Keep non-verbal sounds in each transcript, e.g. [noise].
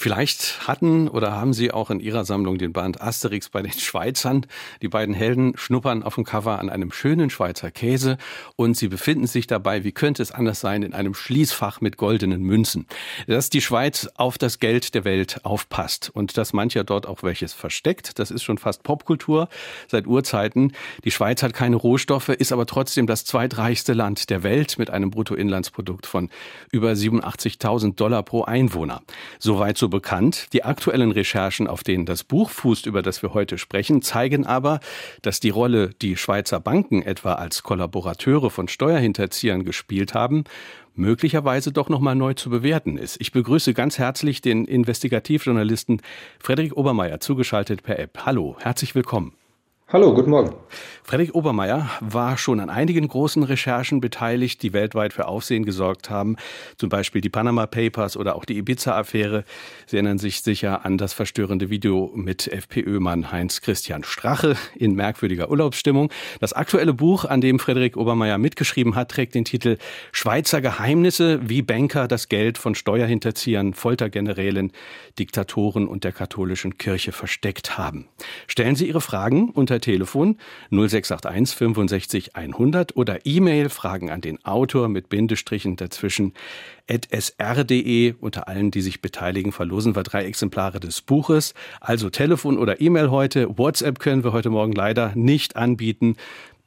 Vielleicht hatten oder haben Sie auch in Ihrer Sammlung den Band Asterix bei den Schweizern. Die beiden Helden schnuppern auf dem Cover an einem schönen Schweizer Käse und sie befinden sich dabei, wie könnte es anders sein, in einem Schließfach mit goldenen Münzen. Dass die Schweiz auf das Geld der Welt aufpasst und dass mancher dort auch welches versteckt, das ist schon fast Popkultur seit Urzeiten. Die Schweiz hat keine Rohstoffe, ist aber trotzdem das zweitreichste Land der Welt mit einem Bruttoinlandsprodukt von über 87.000 Dollar pro Einwohner. Soweit so bekannt. Die aktuellen Recherchen, auf denen das Buch fußt, über das wir heute sprechen, zeigen aber, dass die Rolle, die Schweizer Banken etwa als Kollaborateure von Steuerhinterziehern gespielt haben, möglicherweise doch noch mal neu zu bewerten ist. Ich begrüße ganz herzlich den Investigativjournalisten Frederik Obermeier, zugeschaltet per App. Hallo, herzlich willkommen. Hallo, guten Morgen. Frederik Obermeier war schon an einigen großen Recherchen beteiligt, die weltweit für Aufsehen gesorgt haben. Zum Beispiel die Panama Papers oder auch die Ibiza-Affäre. Sie erinnern sich sicher an das verstörende Video mit FPÖ-Mann Heinz-Christian Strache in merkwürdiger Urlaubsstimmung. Das aktuelle Buch, an dem Frederik Obermeier mitgeschrieben hat, trägt den Titel Schweizer Geheimnisse, wie Banker das Geld von Steuerhinterziehern, Foltergenerälen, Diktatoren und der katholischen Kirche versteckt haben. Stellen Sie Ihre Fragen unter per Telefon 0681 65 100 oder E-Mail Fragen an den Autor mit Bindestrichen dazwischen sr.de. Unter allen, die sich beteiligen, verlosen wir drei Exemplare des Buches. Also Telefon oder E-Mail heute. WhatsApp können wir heute Morgen leider nicht anbieten.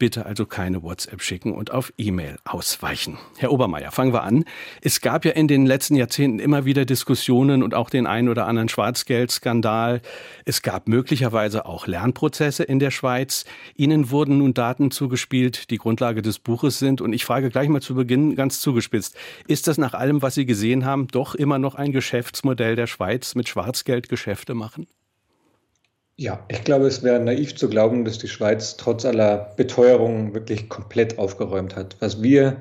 Bitte also keine WhatsApp schicken und auf E-Mail ausweichen. Herr Obermeier, fangen wir an. Es gab ja in den letzten Jahrzehnten immer wieder Diskussionen und auch den einen oder anderen Schwarzgeldskandal. Es gab möglicherweise auch Lernprozesse in der Schweiz. Ihnen wurden nun Daten zugespielt, die Grundlage des Buches sind. Und ich frage gleich mal zu Beginn ganz zugespitzt. Ist das nach allem, was Sie gesehen haben, doch immer noch ein Geschäftsmodell der Schweiz mit Schwarzgeld Geschäfte machen? Ja, ich glaube, es wäre naiv zu glauben, dass die Schweiz trotz aller Beteuerungen wirklich komplett aufgeräumt hat. Was wir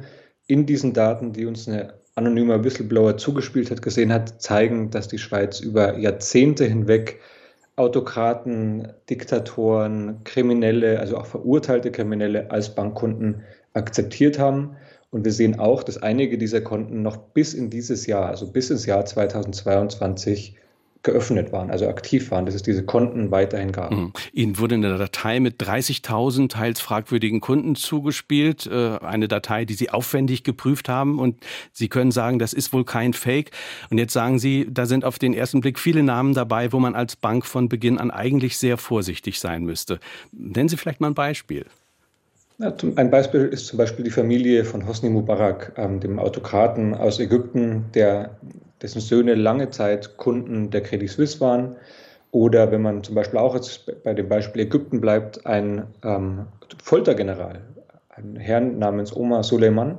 in diesen Daten, die uns eine anonyme Whistleblower zugespielt hat, gesehen hat, zeigen, dass die Schweiz über Jahrzehnte hinweg Autokraten, Diktatoren, Kriminelle, also auch verurteilte Kriminelle als Bankkunden akzeptiert haben. Und wir sehen auch, dass einige dieser Konten noch bis in dieses Jahr, also bis ins Jahr 2022, geöffnet waren, also aktiv waren, dass es diese Konten weiterhin gab. Mhm. Ihnen wurde eine Datei mit 30.000 teils fragwürdigen Kunden zugespielt, äh, eine Datei, die Sie aufwendig geprüft haben und Sie können sagen, das ist wohl kein Fake. Und jetzt sagen Sie, da sind auf den ersten Blick viele Namen dabei, wo man als Bank von Beginn an eigentlich sehr vorsichtig sein müsste. Nennen Sie vielleicht mal ein Beispiel. Ja, ein Beispiel ist zum Beispiel die Familie von Hosni Mubarak, ähm, dem Autokraten aus Ägypten, der dessen Söhne lange Zeit Kunden der Credit Suisse waren. Oder wenn man zum Beispiel auch jetzt bei dem Beispiel Ägypten bleibt, ein ähm, Foltergeneral, ein Herr namens Omar Suleiman,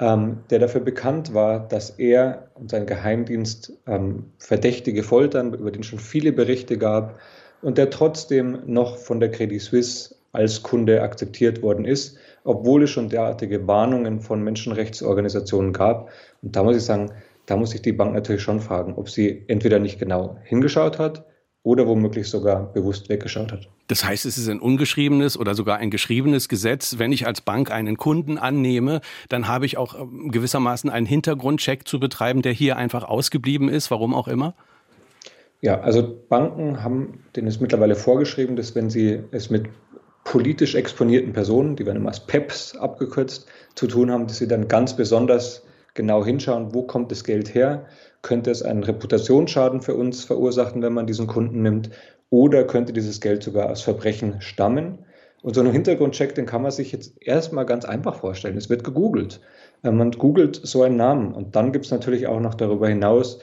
ähm, der dafür bekannt war, dass er und sein Geheimdienst ähm, Verdächtige foltern, über den schon viele Berichte gab und der trotzdem noch von der Credit Suisse als Kunde akzeptiert worden ist, obwohl es schon derartige Warnungen von Menschenrechtsorganisationen gab. Und da muss ich sagen, da muss sich die Bank natürlich schon fragen, ob sie entweder nicht genau hingeschaut hat oder womöglich sogar bewusst weggeschaut hat. Das heißt, es ist ein ungeschriebenes oder sogar ein geschriebenes Gesetz. Wenn ich als Bank einen Kunden annehme, dann habe ich auch ähm, gewissermaßen einen Hintergrundcheck zu betreiben, der hier einfach ausgeblieben ist, warum auch immer? Ja, also Banken haben, denen ist mittlerweile vorgeschrieben, dass wenn sie es mit politisch exponierten Personen, die werden immer als PEPs abgekürzt, zu tun haben, dass sie dann ganz besonders genau hinschauen, wo kommt das Geld her? Könnte es einen Reputationsschaden für uns verursachen, wenn man diesen Kunden nimmt? Oder könnte dieses Geld sogar aus Verbrechen stammen? Und so einen Hintergrundcheck, den kann man sich jetzt erstmal ganz einfach vorstellen. Es wird gegoogelt. Äh, man googelt so einen Namen. Und dann gibt es natürlich auch noch darüber hinaus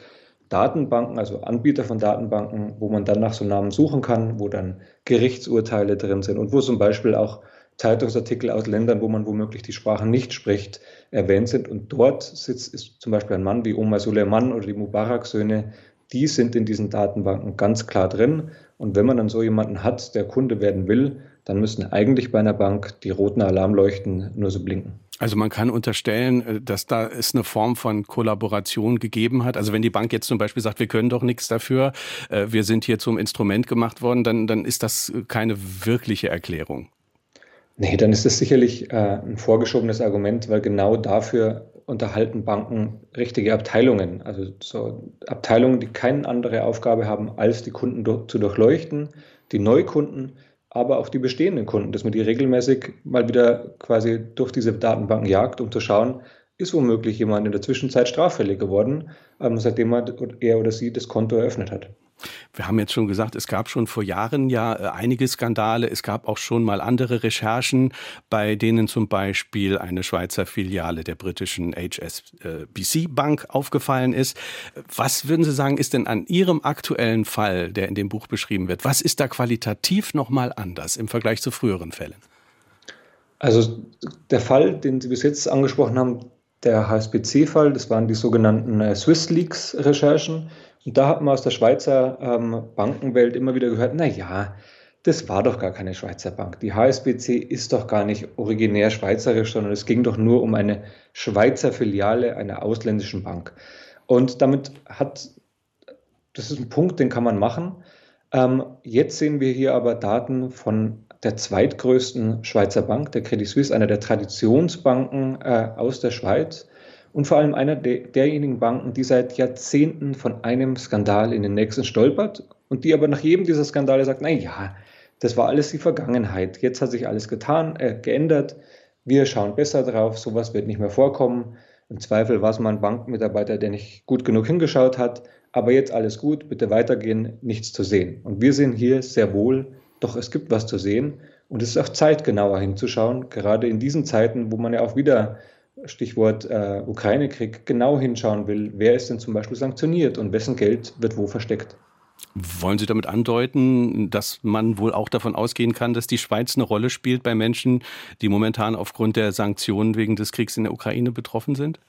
Datenbanken, also Anbieter von Datenbanken, wo man dann nach so Namen suchen kann, wo dann Gerichtsurteile drin sind und wo zum Beispiel auch Zeitungsartikel aus Ländern, wo man womöglich die Sprache nicht spricht, erwähnt sind. Und dort sitzt ist zum Beispiel ein Mann wie Omar Suleiman oder die Mubarak-Söhne, die sind in diesen Datenbanken ganz klar drin. Und wenn man dann so jemanden hat, der Kunde werden will, dann müssen eigentlich bei einer Bank die roten Alarmleuchten nur so blinken. Also man kann unterstellen, äh, dass da es eine Form von Kollaboration gegeben hat. Also wenn die Bank jetzt zum Beispiel sagt, wir können doch nichts dafür, äh, wir sind hier zum Instrument gemacht worden, dann, dann ist das keine wirkliche Erklärung. Nee, dann ist das sicherlich äh, ein vorgeschobenes Argument, weil genau dafür unterhalten Banken richtige Abteilungen. Also so Abteilungen, die keine andere Aufgabe haben, als die Kunden durch, zu durchleuchten, die Neukunden, aber auch die bestehenden Kunden, dass man die regelmäßig mal wieder quasi durch diese Datenbanken jagt, um zu schauen, ist womöglich jemand in der Zwischenzeit straffällig geworden, ähm, seitdem er oder sie das Konto eröffnet hat. Wir haben jetzt schon gesagt, es gab schon vor Jahren ja äh, einige Skandale. Es gab auch schon mal andere Recherchen, bei denen zum Beispiel eine Schweizer Filiale der britischen HSBC Bank aufgefallen ist. Was würden Sie sagen, ist denn an Ihrem aktuellen Fall, der in dem Buch beschrieben wird, was ist da qualitativ nochmal anders im Vergleich zu früheren Fällen? Also der Fall, den Sie bis jetzt angesprochen haben, der HSBC-Fall, das waren die sogenannten äh, Swiss Leaks-Recherchen. Und da hat man aus der Schweizer ähm, Bankenwelt immer wieder gehört, na ja, das war doch gar keine Schweizer Bank. Die HSBC ist doch gar nicht originär schweizerisch, sondern es ging doch nur um eine Schweizer Filiale einer ausländischen Bank. Und damit hat, das ist ein Punkt, den kann man machen. Ähm, jetzt sehen wir hier aber Daten von der zweitgrößten Schweizer Bank, der Credit Suisse, einer der Traditionsbanken äh, aus der Schweiz und vor allem einer de derjenigen Banken, die seit Jahrzehnten von einem Skandal in den nächsten stolpert und die aber nach jedem dieser Skandale sagt, na ja, das war alles die Vergangenheit. Jetzt hat sich alles getan, äh, geändert. Wir schauen besser drauf. Sowas wird nicht mehr vorkommen. Im Zweifel war es mal ein Bankmitarbeiter, der nicht gut genug hingeschaut hat. Aber jetzt alles gut, bitte weitergehen, nichts zu sehen. Und wir sehen hier sehr wohl, doch es gibt was zu sehen. Und es ist auch Zeit, genauer hinzuschauen, gerade in diesen Zeiten, wo man ja auch wieder Stichwort äh, Ukraine-Krieg, genau hinschauen will, wer ist denn zum Beispiel sanktioniert und wessen Geld wird wo versteckt. Wollen Sie damit andeuten, dass man wohl auch davon ausgehen kann, dass die Schweiz eine Rolle spielt bei Menschen, die momentan aufgrund der Sanktionen wegen des Kriegs in der Ukraine betroffen sind?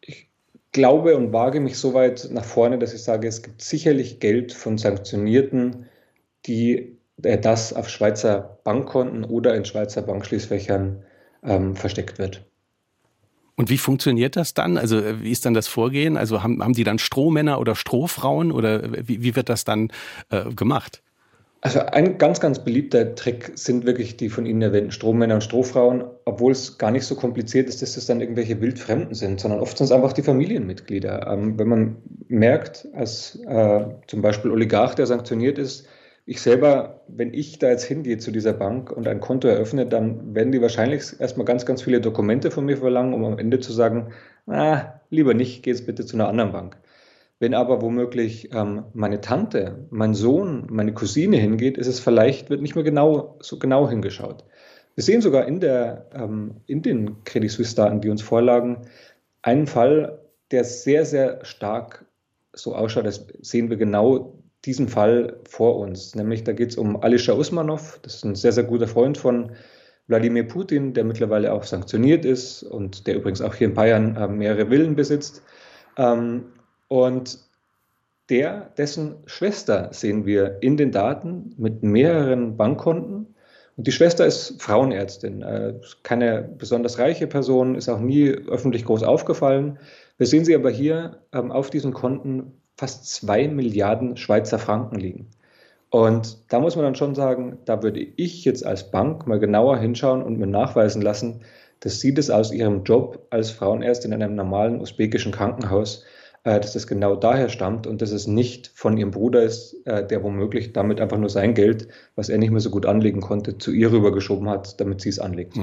Ich glaube und wage mich so weit nach vorne, dass ich sage, es gibt sicherlich Geld von Sanktionierten, die äh, das auf Schweizer Bankkonten oder in Schweizer Bankschließfächern ähm, versteckt wird. Und wie funktioniert das dann? Also äh, wie ist dann das Vorgehen? Also haben, haben die dann Strohmänner oder Strohfrauen oder wie, wie wird das dann äh, gemacht? Also ein ganz, ganz beliebter Trick sind wirklich die von Ihnen erwähnten Strohmänner und Strohfrauen, obwohl es gar nicht so kompliziert ist, dass das dann irgendwelche Wildfremden sind, sondern oft sind es einfach die Familienmitglieder. Ähm, wenn man merkt, als äh, zum Beispiel Oligarch, der sanktioniert ist, ich selber, wenn ich da jetzt hingehe zu dieser Bank und ein Konto eröffne, dann werden die wahrscheinlich erstmal ganz, ganz viele Dokumente von mir verlangen, um am Ende zu sagen, ah, lieber nicht, geh jetzt bitte zu einer anderen Bank. Wenn aber womöglich ähm, meine Tante, mein Sohn, meine Cousine hingeht, ist es vielleicht, wird nicht mehr genau, so genau hingeschaut. Wir sehen sogar in, der, ähm, in den Credit Suisse-Daten, die uns vorlagen, einen Fall, der sehr, sehr stark so ausschaut, das sehen wir genau diesen Fall vor uns. Nämlich da geht es um Alisha Usmanov, das ist ein sehr, sehr guter Freund von Wladimir Putin, der mittlerweile auch sanktioniert ist und der übrigens auch hier in Bayern äh, mehrere Villen besitzt. Ähm, und der, dessen Schwester sehen wir in den Daten mit mehreren Bankkonten. Und die Schwester ist Frauenärztin, äh, keine besonders reiche Person, ist auch nie öffentlich groß aufgefallen. Wir sehen sie aber hier ähm, auf diesen Konten fast zwei Milliarden Schweizer Franken liegen. Und da muss man dann schon sagen, da würde ich jetzt als Bank mal genauer hinschauen und mir nachweisen lassen, dass sie das aus ihrem Job als Frauenärztin in einem normalen usbekischen Krankenhaus, äh, dass das genau daher stammt und dass es nicht von ihrem Bruder ist, äh, der womöglich damit einfach nur sein Geld, was er nicht mehr so gut anlegen konnte, zu ihr rübergeschoben hat, damit sie es anlegt.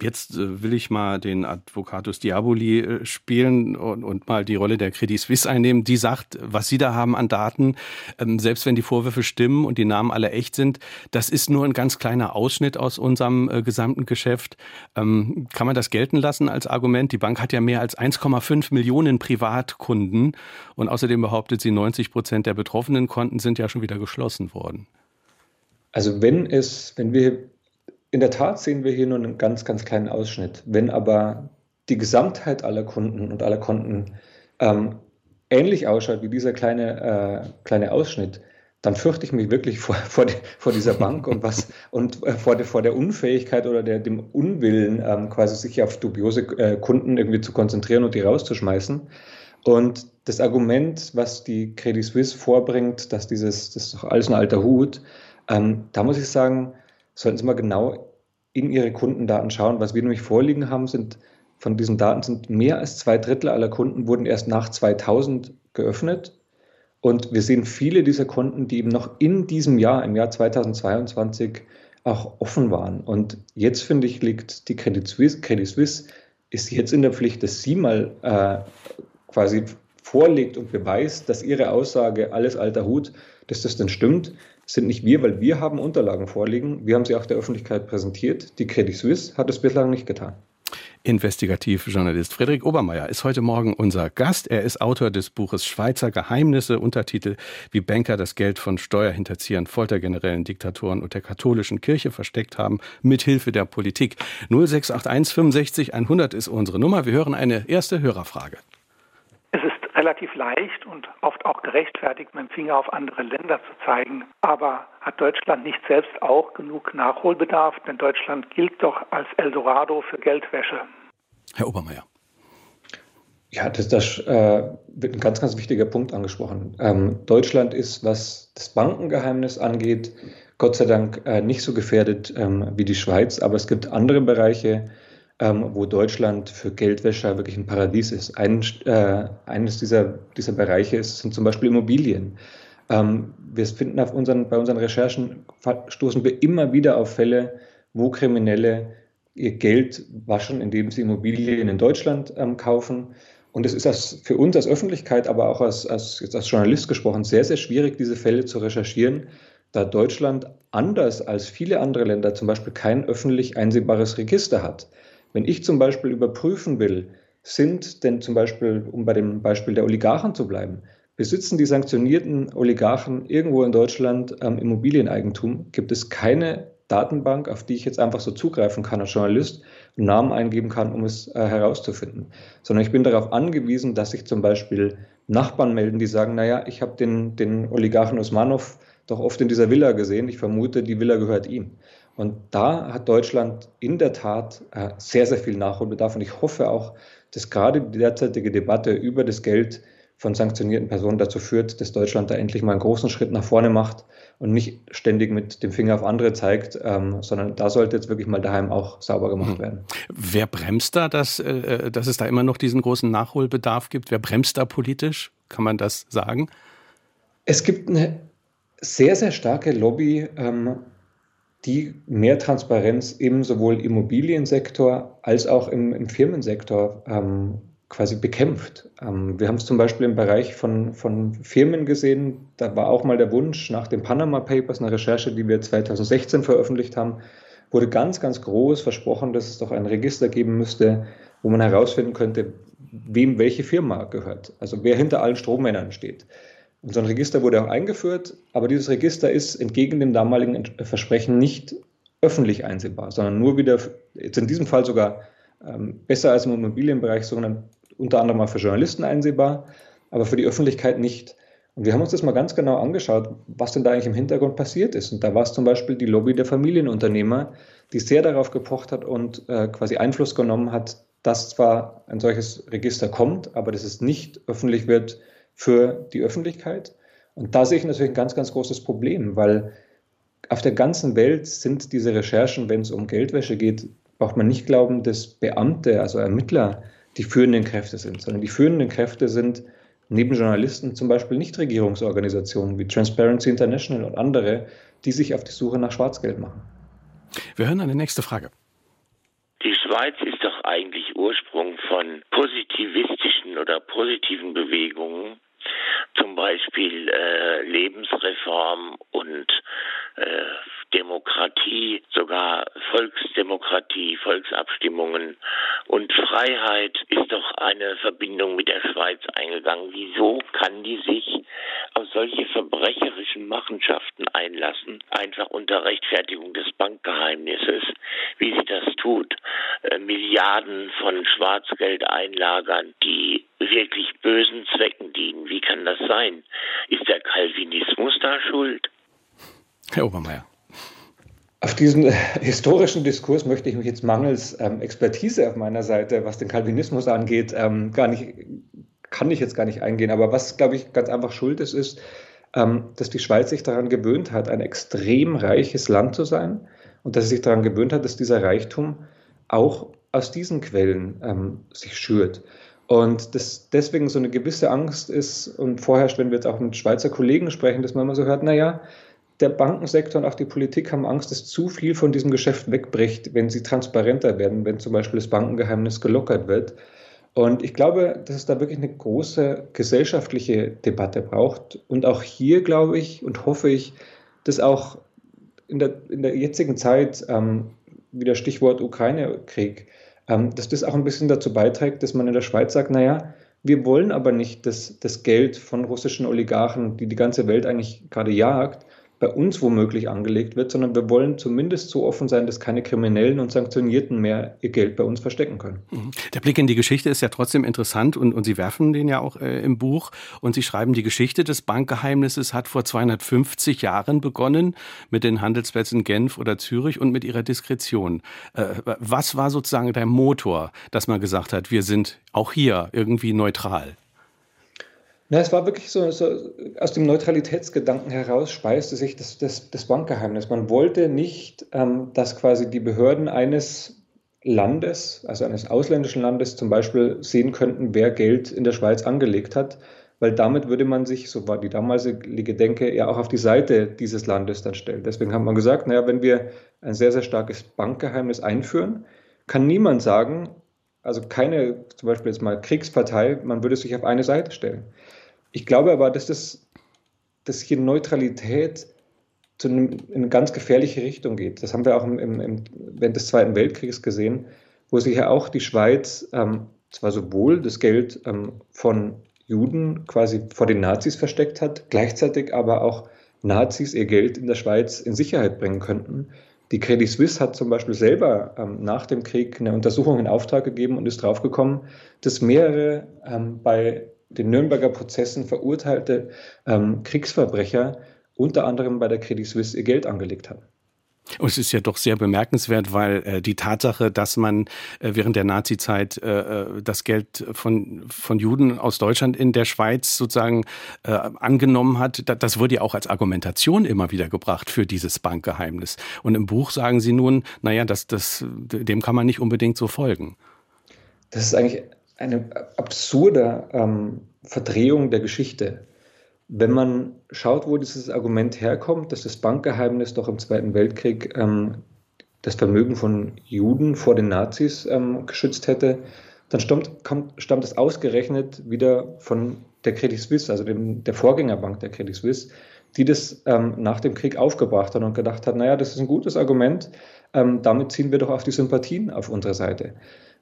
Jetzt äh, will ich mal den Advocatus Diaboli äh, spielen und, und, mal die Rolle der Credit Suisse einnehmen. Die sagt, was Sie da haben an Daten, ähm, selbst wenn die Vorwürfe stimmen und die Namen alle echt sind, das ist nur ein ganz kleiner Ausschnitt aus unserem äh, gesamten Geschäft. Ähm, kann man das gelten lassen als Argument? Die Bank hat ja mehr als 1,5 Millionen Privatkunden und außerdem behauptet sie, 90 Prozent der betroffenen Konten sind ja schon wieder geschlossen worden. Also wenn es, wenn wir in der Tat sehen wir hier nur einen ganz, ganz kleinen Ausschnitt. Wenn aber die Gesamtheit aller Kunden und aller Konten ähm, ähnlich ausschaut wie dieser kleine, äh, kleine Ausschnitt, dann fürchte ich mich wirklich vor, [laughs] vor, die, vor dieser Bank und, was, [laughs] und äh, vor, der, vor der Unfähigkeit oder der, dem Unwillen, ähm, quasi sich auf dubiose äh, Kunden irgendwie zu konzentrieren und die rauszuschmeißen. Und das Argument, was die Credit Suisse vorbringt, dass dieses, das ist doch alles ein alter Hut, ähm, da muss ich sagen, sollten Sie mal genau in ihre Kundendaten schauen. Was wir nämlich vorliegen haben, sind von diesen Daten sind mehr als zwei Drittel aller Kunden wurden erst nach 2000 geöffnet. Und wir sehen viele dieser Kunden, die eben noch in diesem Jahr, im Jahr 2022, auch offen waren. Und jetzt finde ich, liegt die Credit Suisse, Credit Suisse ist jetzt in der Pflicht, dass sie mal äh, quasi vorlegt und beweist, dass ihre Aussage alles alter Hut, dass das denn stimmt, sind nicht wir, weil wir haben Unterlagen vorliegen. Wir haben sie auch der Öffentlichkeit präsentiert. Die Credit Suisse hat es bislang nicht getan. Investigativjournalist Friedrich Obermeier ist heute Morgen unser Gast. Er ist Autor des Buches Schweizer Geheimnisse, Untertitel Wie Banker das Geld von Steuerhinterziehern, Foltergenerellen, Diktatoren und der katholischen Kirche versteckt haben, mithilfe der Politik. 0681 65 100 ist unsere Nummer. Wir hören eine erste Hörerfrage. Relativ leicht und oft auch gerechtfertigt, mit dem Finger auf andere Länder zu zeigen. Aber hat Deutschland nicht selbst auch genug Nachholbedarf? Denn Deutschland gilt doch als Eldorado für Geldwäsche. Herr Obermeier. Ja, das, das äh, wird ein ganz, ganz wichtiger Punkt angesprochen. Ähm, Deutschland ist, was das Bankengeheimnis angeht, Gott sei Dank äh, nicht so gefährdet ähm, wie die Schweiz, aber es gibt andere Bereiche, ähm, wo Deutschland für Geldwäscher wirklich ein Paradies ist. Ein, äh, eines dieser, dieser Bereiche ist, sind zum Beispiel Immobilien. Ähm, wir finden auf unseren, bei unseren Recherchen, stoßen wir immer wieder auf Fälle, wo Kriminelle ihr Geld waschen, indem sie Immobilien in Deutschland ähm, kaufen. Und es ist als, für uns als Öffentlichkeit, aber auch als, als, als Journalist gesprochen, sehr, sehr schwierig, diese Fälle zu recherchieren, da Deutschland anders als viele andere Länder zum Beispiel kein öffentlich einsehbares Register hat. Wenn ich zum Beispiel überprüfen will, sind denn zum Beispiel, um bei dem Beispiel der Oligarchen zu bleiben, besitzen die sanktionierten Oligarchen irgendwo in Deutschland ähm, Immobilieneigentum, gibt es keine Datenbank, auf die ich jetzt einfach so zugreifen kann als Journalist und Namen eingeben kann, um es äh, herauszufinden. Sondern ich bin darauf angewiesen, dass sich zum Beispiel Nachbarn melden, die sagen, naja, ich habe den, den Oligarchen Osmanov doch oft in dieser Villa gesehen, ich vermute, die Villa gehört ihm. Und da hat Deutschland in der Tat äh, sehr, sehr viel Nachholbedarf. Und ich hoffe auch, dass gerade die derzeitige Debatte über das Geld von sanktionierten Personen dazu führt, dass Deutschland da endlich mal einen großen Schritt nach vorne macht und nicht ständig mit dem Finger auf andere zeigt, ähm, sondern da sollte jetzt wirklich mal daheim auch sauber gemacht hm. werden. Wer bremst da, dass, äh, dass es da immer noch diesen großen Nachholbedarf gibt? Wer bremst da politisch? Kann man das sagen? Es gibt eine sehr, sehr starke Lobby ähm, die mehr Transparenz im sowohl Immobiliensektor als auch im, im Firmensektor ähm, quasi bekämpft. Ähm, wir haben es zum Beispiel im Bereich von, von Firmen gesehen. Da war auch mal der Wunsch nach den Panama Papers, einer Recherche, die wir 2016 veröffentlicht haben, wurde ganz, ganz groß versprochen, dass es doch ein Register geben müsste, wo man herausfinden könnte, wem welche Firma gehört, also wer hinter allen Strommännern steht. Und so ein Register wurde auch eingeführt, aber dieses Register ist entgegen dem damaligen Versprechen nicht öffentlich einsehbar, sondern nur wieder, jetzt in diesem Fall sogar ähm, besser als im Immobilienbereich, sondern unter anderem auch für Journalisten einsehbar, aber für die Öffentlichkeit nicht. Und wir haben uns das mal ganz genau angeschaut, was denn da eigentlich im Hintergrund passiert ist. Und da war es zum Beispiel die Lobby der Familienunternehmer, die sehr darauf gepocht hat und äh, quasi Einfluss genommen hat, dass zwar ein solches Register kommt, aber dass es nicht öffentlich wird für die Öffentlichkeit. Und da sehe ich natürlich ein ganz, ganz großes Problem, weil auf der ganzen Welt sind diese Recherchen, wenn es um Geldwäsche geht, braucht man nicht glauben, dass Beamte, also Ermittler, die führenden Kräfte sind, sondern die führenden Kräfte sind neben Journalisten zum Beispiel Nichtregierungsorganisationen wie Transparency International und andere, die sich auf die Suche nach Schwarzgeld machen. Wir hören eine nächste Frage. Die Schweiz ist doch eigentlich Ursprung von positivistischen oder positiven Bewegungen, zum Beispiel äh, Lebensreform und äh, Demokratie, sogar Volksdemokratie, Volksabstimmungen und Freiheit ist doch eine Verbindung mit der Schweiz eingegangen. Wieso kann die sich auf solche verbrecherischen Machenschaften einlassen, einfach unter Rechtfertigung des Bankgeheimnisses, wie sie das tut, äh, Milliarden von Schwarzgeld einlagern, die wirklich bösen Zwecken dienen? Wie kann das sein? Ist der Calvinismus da schuld? Herr Obermeier. Auf diesen [laughs] historischen Diskurs möchte ich mich jetzt mangels ähm, Expertise auf meiner Seite, was den Kalvinismus angeht, ähm, gar nicht, kann ich jetzt gar nicht eingehen. Aber was, glaube ich, ganz einfach schuld ist, ist, ähm, dass die Schweiz sich daran gewöhnt hat, ein extrem reiches Land zu sein und dass er sich daran gewöhnt hat, dass dieser Reichtum auch aus diesen Quellen ähm, sich schürt. Und das deswegen so eine gewisse Angst ist und vorherrscht, wenn wir jetzt auch mit Schweizer Kollegen sprechen, dass man immer so hört, naja, der Bankensektor und auch die Politik haben Angst, dass zu viel von diesem Geschäft wegbricht, wenn sie transparenter werden, wenn zum Beispiel das Bankengeheimnis gelockert wird. Und ich glaube, dass es da wirklich eine große gesellschaftliche Debatte braucht. Und auch hier glaube ich und hoffe ich, dass auch in der, in der jetzigen Zeit, ähm, wieder Stichwort Ukraine-Krieg, ähm, dass das auch ein bisschen dazu beiträgt, dass man in der Schweiz sagt, naja, wir wollen aber nicht dass das Geld von russischen Oligarchen, die die ganze Welt eigentlich gerade jagt, bei uns womöglich angelegt wird, sondern wir wollen zumindest so offen sein, dass keine Kriminellen und Sanktionierten mehr ihr Geld bei uns verstecken können. Mhm. Der Blick in die Geschichte ist ja trotzdem interessant und, und Sie werfen den ja auch äh, im Buch und Sie schreiben, die Geschichte des Bankgeheimnisses hat vor 250 Jahren begonnen mit den Handelsplätzen Genf oder Zürich und mit ihrer Diskretion. Äh, was war sozusagen der Motor, dass man gesagt hat, wir sind auch hier irgendwie neutral? Na, es war wirklich so, so, aus dem Neutralitätsgedanken heraus speiste sich das, das, das Bankgeheimnis. Man wollte nicht, ähm, dass quasi die Behörden eines Landes, also eines ausländischen Landes zum Beispiel sehen könnten, wer Geld in der Schweiz angelegt hat, weil damit würde man sich, so war die damalige Denke, ja auch auf die Seite dieses Landes dann stellen. Deswegen hat man gesagt, naja, wenn wir ein sehr, sehr starkes Bankgeheimnis einführen, kann niemand sagen, also keine zum Beispiel jetzt mal Kriegspartei, man würde sich auf eine Seite stellen. Ich glaube aber, dass, das, dass hier Neutralität zu einem, in eine ganz gefährliche Richtung geht. Das haben wir auch im, im, während des Zweiten Weltkriegs gesehen, wo sich ja auch die Schweiz ähm, zwar sowohl das Geld ähm, von Juden quasi vor den Nazis versteckt hat, gleichzeitig aber auch Nazis ihr Geld in der Schweiz in Sicherheit bringen könnten. Die Credit Suisse hat zum Beispiel selber ähm, nach dem Krieg eine Untersuchung in Auftrag gegeben und ist draufgekommen, dass mehrere ähm, bei den Nürnberger Prozessen verurteilte ähm, Kriegsverbrecher unter anderem bei der Credit Suisse ihr Geld angelegt haben. Und es ist ja doch sehr bemerkenswert, weil äh, die Tatsache, dass man äh, während der Nazizeit äh, äh das Geld von, von Juden aus Deutschland in der Schweiz sozusagen äh, angenommen hat, da, das wurde ja auch als Argumentation immer wieder gebracht für dieses Bankgeheimnis. Und im Buch sagen Sie nun, naja, das, das, dem kann man nicht unbedingt so folgen. Das ist eigentlich eine absurde ähm, Verdrehung der Geschichte. Wenn man schaut, wo dieses Argument herkommt, dass das Bankgeheimnis doch im Zweiten Weltkrieg ähm, das Vermögen von Juden vor den Nazis ähm, geschützt hätte, dann stammt, kommt, stammt es ausgerechnet wieder von der Credit Suisse, also dem, der Vorgängerbank der Credit Suisse, die das ähm, nach dem Krieg aufgebracht hat und gedacht hat, naja, das ist ein gutes Argument, ähm, damit ziehen wir doch auf die Sympathien auf unsere Seite.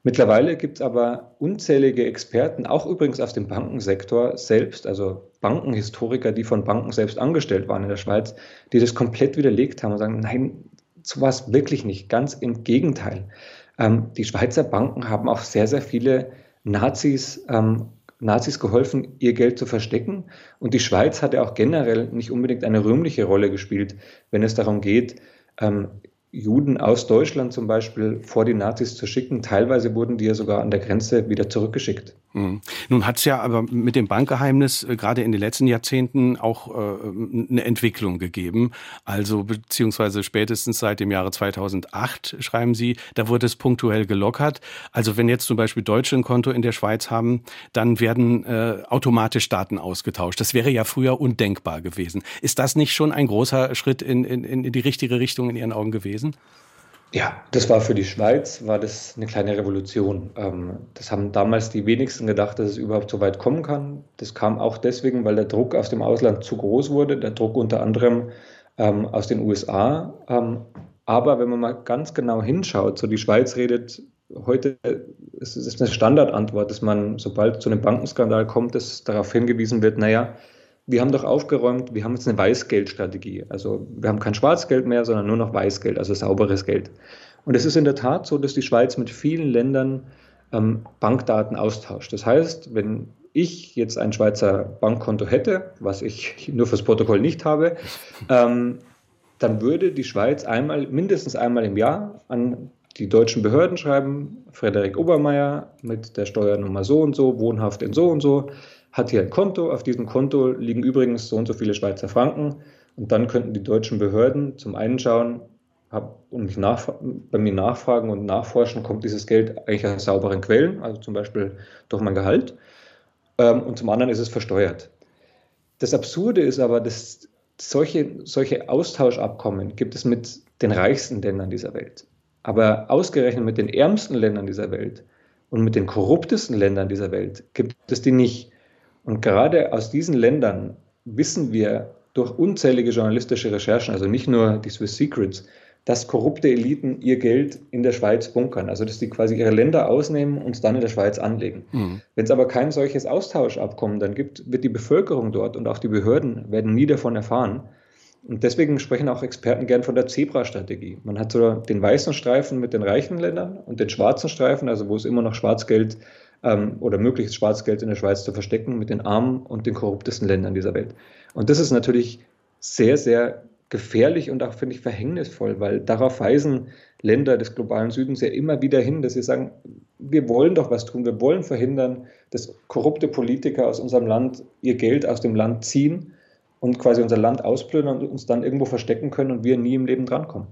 Mittlerweile gibt es aber unzählige Experten, auch übrigens aus dem Bankensektor selbst, also Bankenhistoriker, die von Banken selbst angestellt waren in der Schweiz, die das komplett widerlegt haben und sagen, nein, sowas wirklich nicht. Ganz im Gegenteil. Ähm, die Schweizer Banken haben auch sehr, sehr viele Nazis, ähm, Nazis geholfen, ihr Geld zu verstecken. Und die Schweiz hat ja auch generell nicht unbedingt eine rühmliche Rolle gespielt, wenn es darum geht, ähm, Juden aus Deutschland zum Beispiel vor die Nazis zu schicken. Teilweise wurden die ja sogar an der Grenze wieder zurückgeschickt. Mhm. Nun hat es ja aber mit dem Bankgeheimnis äh, gerade in den letzten Jahrzehnten auch äh, eine Entwicklung gegeben. Also beziehungsweise spätestens seit dem Jahre 2008, schreiben Sie, da wurde es punktuell gelockert. Also wenn jetzt zum Beispiel Deutsche ein Konto in der Schweiz haben, dann werden äh, automatisch Daten ausgetauscht. Das wäre ja früher undenkbar gewesen. Ist das nicht schon ein großer Schritt in, in, in die richtige Richtung in Ihren Augen gewesen? Ja, das war für die Schweiz, war das eine kleine Revolution. Ähm, das haben damals die wenigsten gedacht, dass es überhaupt so weit kommen kann. Das kam auch deswegen, weil der Druck aus dem Ausland zu groß wurde, der Druck unter anderem ähm, aus den USA. Ähm, aber wenn man mal ganz genau hinschaut, so die Schweiz redet heute, es ist eine Standardantwort, dass man, sobald zu einem Bankenskandal kommt, dass darauf hingewiesen wird, naja, wir haben doch aufgeräumt, wir haben jetzt eine Weißgeldstrategie. Also wir haben kein Schwarzgeld mehr, sondern nur noch Weißgeld, also sauberes Geld. Und es ist in der Tat so, dass die Schweiz mit vielen Ländern ähm, Bankdaten austauscht. Das heißt, wenn ich jetzt ein Schweizer Bankkonto hätte, was ich [laughs] nur fürs Protokoll nicht habe, ähm, dann würde die Schweiz einmal, mindestens einmal im Jahr an die deutschen Behörden schreiben, Frederik Obermeier mit der Steuernummer so und so, wohnhaft in so und so, hat hier ein Konto. Auf diesem Konto liegen übrigens so und so viele Schweizer Franken. Und dann könnten die deutschen Behörden zum einen schauen, und mich nach, bei mir nachfragen und nachforschen, kommt dieses Geld eigentlich aus sauberen Quellen, also zum Beispiel durch mein Gehalt. Ähm, und zum anderen ist es versteuert. Das Absurde ist aber, dass solche, solche Austauschabkommen gibt es mit den reichsten Ländern dieser Welt. Aber ausgerechnet mit den ärmsten Ländern dieser Welt und mit den korruptesten Ländern dieser Welt gibt es die nicht. Und gerade aus diesen Ländern wissen wir durch unzählige journalistische Recherchen, also nicht nur die Swiss Secrets, dass korrupte Eliten ihr Geld in der Schweiz bunkern, also dass die quasi ihre Länder ausnehmen und es dann in der Schweiz anlegen. Mhm. Wenn es aber kein solches Austauschabkommen dann gibt, wird die Bevölkerung dort und auch die Behörden werden nie davon erfahren. Und deswegen sprechen auch Experten gern von der Zebra-Strategie. Man hat so den weißen Streifen mit den reichen Ländern und den schwarzen Streifen, also wo es immer noch Schwarzgeld ähm, oder möglichst Schwarzgeld in der Schweiz zu verstecken, mit den armen und den korruptesten Ländern dieser Welt. Und das ist natürlich sehr, sehr gefährlich und auch, finde ich, verhängnisvoll, weil darauf weisen Länder des globalen Südens ja immer wieder hin, dass sie sagen, wir wollen doch was tun, wir wollen verhindern, dass korrupte Politiker aus unserem Land ihr Geld aus dem Land ziehen und quasi unser Land ausplündern und uns dann irgendwo verstecken können und wir nie im Leben drankommen.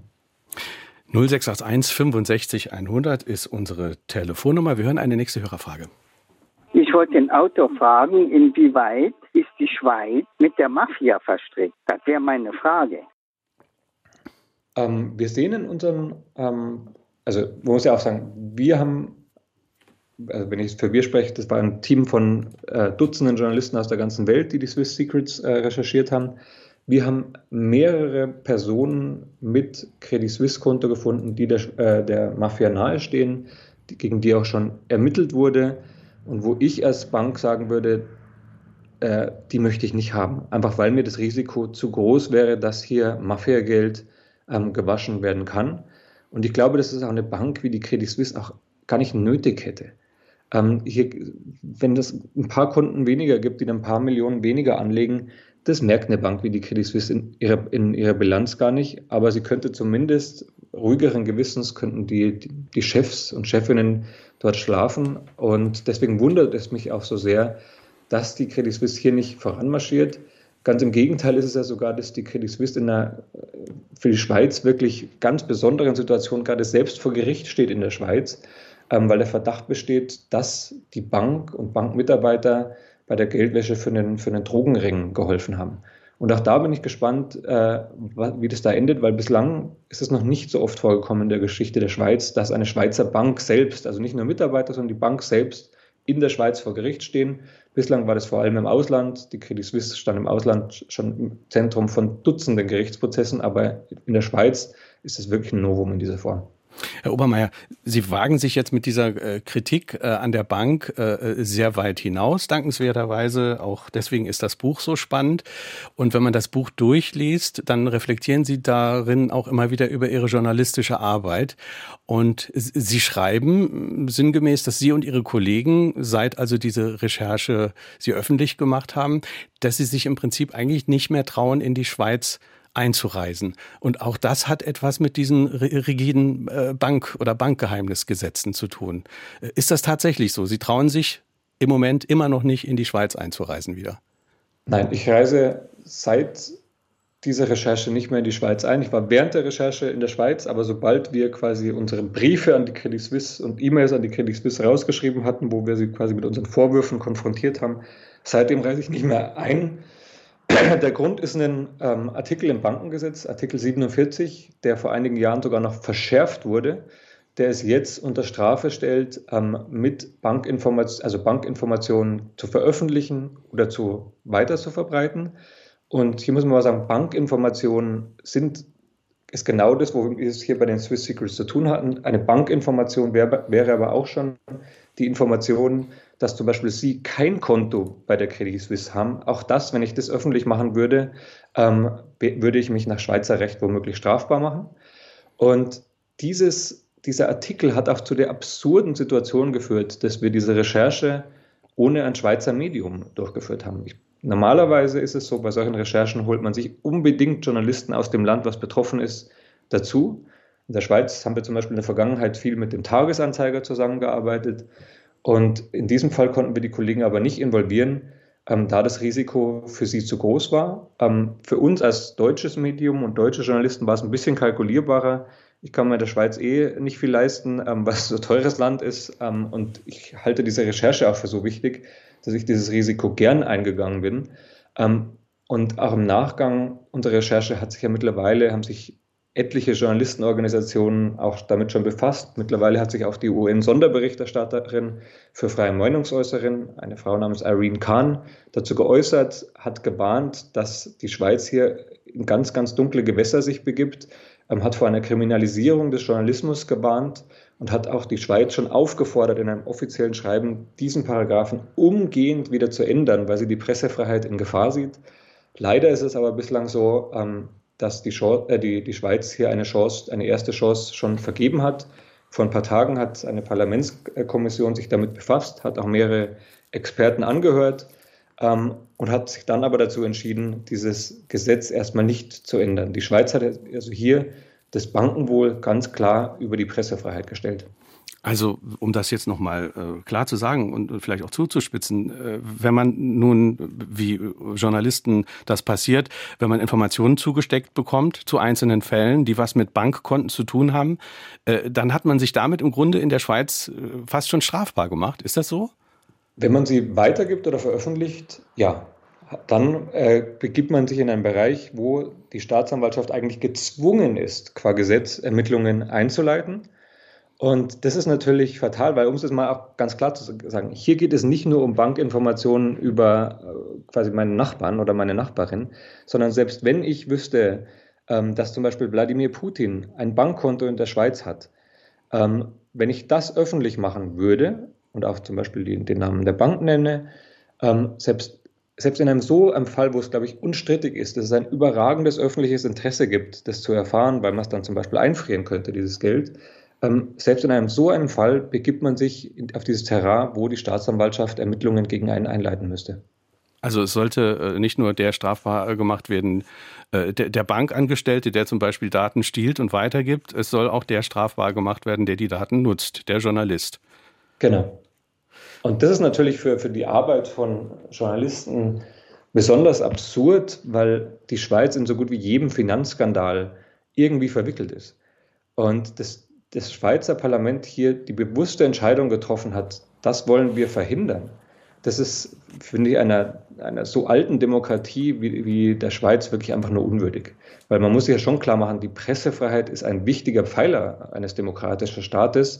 0681 65 100 ist unsere Telefonnummer. Wir hören eine nächste Hörerfrage. Ich wollte den Autor fragen, inwieweit ist die Schweiz mit der Mafia verstrickt? Das wäre meine Frage. Ähm, wir sehen in unserem, ähm, also man muss ja auch sagen, wir haben, also wenn ich für wir spreche, das war ein Team von äh, Dutzenden Journalisten aus der ganzen Welt, die die Swiss Secrets äh, recherchiert haben. Wir haben mehrere Personen mit Credit Suisse Konto gefunden, die der, äh, der Mafia nahestehen, die, gegen die auch schon ermittelt wurde und wo ich als Bank sagen würde, äh, die möchte ich nicht haben. Einfach weil mir das Risiko zu groß wäre, dass hier Mafiageld ähm, gewaschen werden kann. Und ich glaube, dass es auch eine Bank wie die Credit Suisse auch gar nicht nötig hätte. Ähm, hier, wenn es ein paar Kunden weniger gibt, die ein paar Millionen weniger anlegen, das merkt eine Bank wie die Credit Suisse in ihrer, in ihrer Bilanz gar nicht. Aber sie könnte zumindest ruhigeren Gewissens, könnten die, die Chefs und Chefinnen dort schlafen. Und deswegen wundert es mich auch so sehr, dass die Credit Suisse hier nicht voranmarschiert. Ganz im Gegenteil ist es ja sogar, dass die Credit Suisse in einer für die Schweiz wirklich ganz besonderen Situation gerade selbst vor Gericht steht in der Schweiz, ähm, weil der Verdacht besteht, dass die Bank und Bankmitarbeiter bei der Geldwäsche für einen, für einen Drogenring geholfen haben. Und auch da bin ich gespannt, äh, wie das da endet, weil bislang ist es noch nicht so oft vorgekommen in der Geschichte der Schweiz, dass eine Schweizer Bank selbst, also nicht nur Mitarbeiter, sondern die Bank selbst in der Schweiz vor Gericht stehen. Bislang war das vor allem im Ausland. Die Credit Suisse stand im Ausland schon im Zentrum von Dutzenden Gerichtsprozessen, aber in der Schweiz ist es wirklich ein Novum in dieser Form. Herr Obermeier, Sie wagen sich jetzt mit dieser äh, Kritik äh, an der Bank äh, sehr weit hinaus, dankenswerterweise. Auch deswegen ist das Buch so spannend. Und wenn man das Buch durchliest, dann reflektieren Sie darin auch immer wieder über Ihre journalistische Arbeit. Und Sie schreiben sinngemäß, dass Sie und Ihre Kollegen, seit also diese Recherche Sie öffentlich gemacht haben, dass Sie sich im Prinzip eigentlich nicht mehr trauen, in die Schweiz einzureisen. Und auch das hat etwas mit diesen rigiden äh, Bank- oder Bankgeheimnisgesetzen zu tun. Äh, ist das tatsächlich so? Sie trauen sich im Moment immer noch nicht in die Schweiz einzureisen wieder? Nein, ich reise seit dieser Recherche nicht mehr in die Schweiz ein. Ich war während der Recherche in der Schweiz, aber sobald wir quasi unsere Briefe an die Credit Suisse und E-Mails an die Credit Suisse rausgeschrieben hatten, wo wir sie quasi mit unseren Vorwürfen konfrontiert haben, seitdem reise ich nicht mehr ein. [clears throat] Der Grund ist ein ähm, Artikel im Bankengesetz, Artikel 47, der vor einigen Jahren sogar noch verschärft wurde, der es jetzt unter Strafe stellt, ähm, mit Bankinformation, also Bankinformationen zu veröffentlichen oder zu weiter zu verbreiten. Und hier muss man mal sagen, Bankinformationen sind ist genau das, wo wir es hier bei den Swiss Secrets zu tun hatten. Eine Bankinformation wäre, wäre aber auch schon die Information, dass zum Beispiel Sie kein Konto bei der Credit Suisse haben. Auch das, wenn ich das öffentlich machen würde, ähm, würde ich mich nach Schweizer Recht womöglich strafbar machen. Und dieses, dieser Artikel hat auch zu der absurden Situation geführt, dass wir diese Recherche ohne ein Schweizer Medium durchgeführt haben. Ich, normalerweise ist es so, bei solchen Recherchen holt man sich unbedingt Journalisten aus dem Land, was betroffen ist, dazu. In der Schweiz haben wir zum Beispiel in der Vergangenheit viel mit dem Tagesanzeiger zusammengearbeitet. Und in diesem Fall konnten wir die Kollegen aber nicht involvieren, ähm, da das Risiko für sie zu groß war. Ähm, für uns als deutsches Medium und deutsche Journalisten war es ein bisschen kalkulierbarer. Ich kann mir in der Schweiz eh nicht viel leisten, ähm, was so teures Land ist. Ähm, und ich halte diese Recherche auch für so wichtig, dass ich dieses Risiko gern eingegangen bin. Ähm, und auch im Nachgang unserer Recherche hat sich ja mittlerweile, haben sich etliche Journalistenorganisationen auch damit schon befasst. Mittlerweile hat sich auch die UN-Sonderberichterstatterin für freie Meinungsäußerin, eine Frau namens Irene Khan, dazu geäußert, hat gewarnt, dass die Schweiz hier in ganz, ganz dunkle Gewässer sich begibt, ähm, hat vor einer Kriminalisierung des Journalismus gewarnt und hat auch die Schweiz schon aufgefordert, in einem offiziellen Schreiben diesen Paragraphen umgehend wieder zu ändern, weil sie die Pressefreiheit in Gefahr sieht. Leider ist es aber bislang so, ähm, dass die, äh, die, die Schweiz hier eine Chance, eine erste Chance schon vergeben hat. Vor ein paar Tagen hat eine Parlamentskommission sich damit befasst, hat auch mehrere Experten angehört ähm, und hat sich dann aber dazu entschieden, dieses Gesetz erstmal nicht zu ändern. Die Schweiz hat also hier das Bankenwohl ganz klar über die Pressefreiheit gestellt. Also, um das jetzt nochmal äh, klar zu sagen und vielleicht auch zuzuspitzen, äh, wenn man nun, wie Journalisten das passiert, wenn man Informationen zugesteckt bekommt zu einzelnen Fällen, die was mit Bankkonten zu tun haben, äh, dann hat man sich damit im Grunde in der Schweiz äh, fast schon strafbar gemacht. Ist das so? Wenn man sie weitergibt oder veröffentlicht, ja. Dann äh, begibt man sich in einen Bereich, wo die Staatsanwaltschaft eigentlich gezwungen ist, qua Gesetz Ermittlungen einzuleiten. Und das ist natürlich fatal, weil um es mal auch ganz klar zu sagen, hier geht es nicht nur um Bankinformationen über äh, quasi meinen Nachbarn oder meine Nachbarin, sondern selbst wenn ich wüsste, ähm, dass zum Beispiel Wladimir Putin ein Bankkonto in der Schweiz hat, ähm, wenn ich das öffentlich machen würde und auch zum Beispiel den, Namen der Bank nenne, ähm, selbst selbst in einem so einem Fall, wo es, glaube ich, unstrittig ist, dass es ein überragendes öffentliches Interesse gibt, das zu erfahren, weil man es dann zum Beispiel einfrieren könnte, dieses Geld, ähm, selbst in einem so einem Fall begibt man sich auf dieses Terrain, wo die Staatsanwaltschaft Ermittlungen gegen einen einleiten müsste. Also es sollte äh, nicht nur der strafbar gemacht werden, äh, der Bankangestellte, der zum Beispiel Daten stiehlt und weitergibt, es soll auch der strafbar gemacht werden, der die Daten nutzt, der Journalist. Genau. Und das ist natürlich für, für die Arbeit von Journalisten besonders absurd, weil die Schweiz in so gut wie jedem Finanzskandal irgendwie verwickelt ist. Und das, das Schweizer Parlament hier die bewusste Entscheidung getroffen hat, das wollen wir verhindern. Das ist, finde ich, einer, einer so alten Demokratie wie, wie der Schweiz wirklich einfach nur unwürdig. Weil man muss sich ja schon klar machen, die Pressefreiheit ist ein wichtiger Pfeiler eines demokratischen Staates.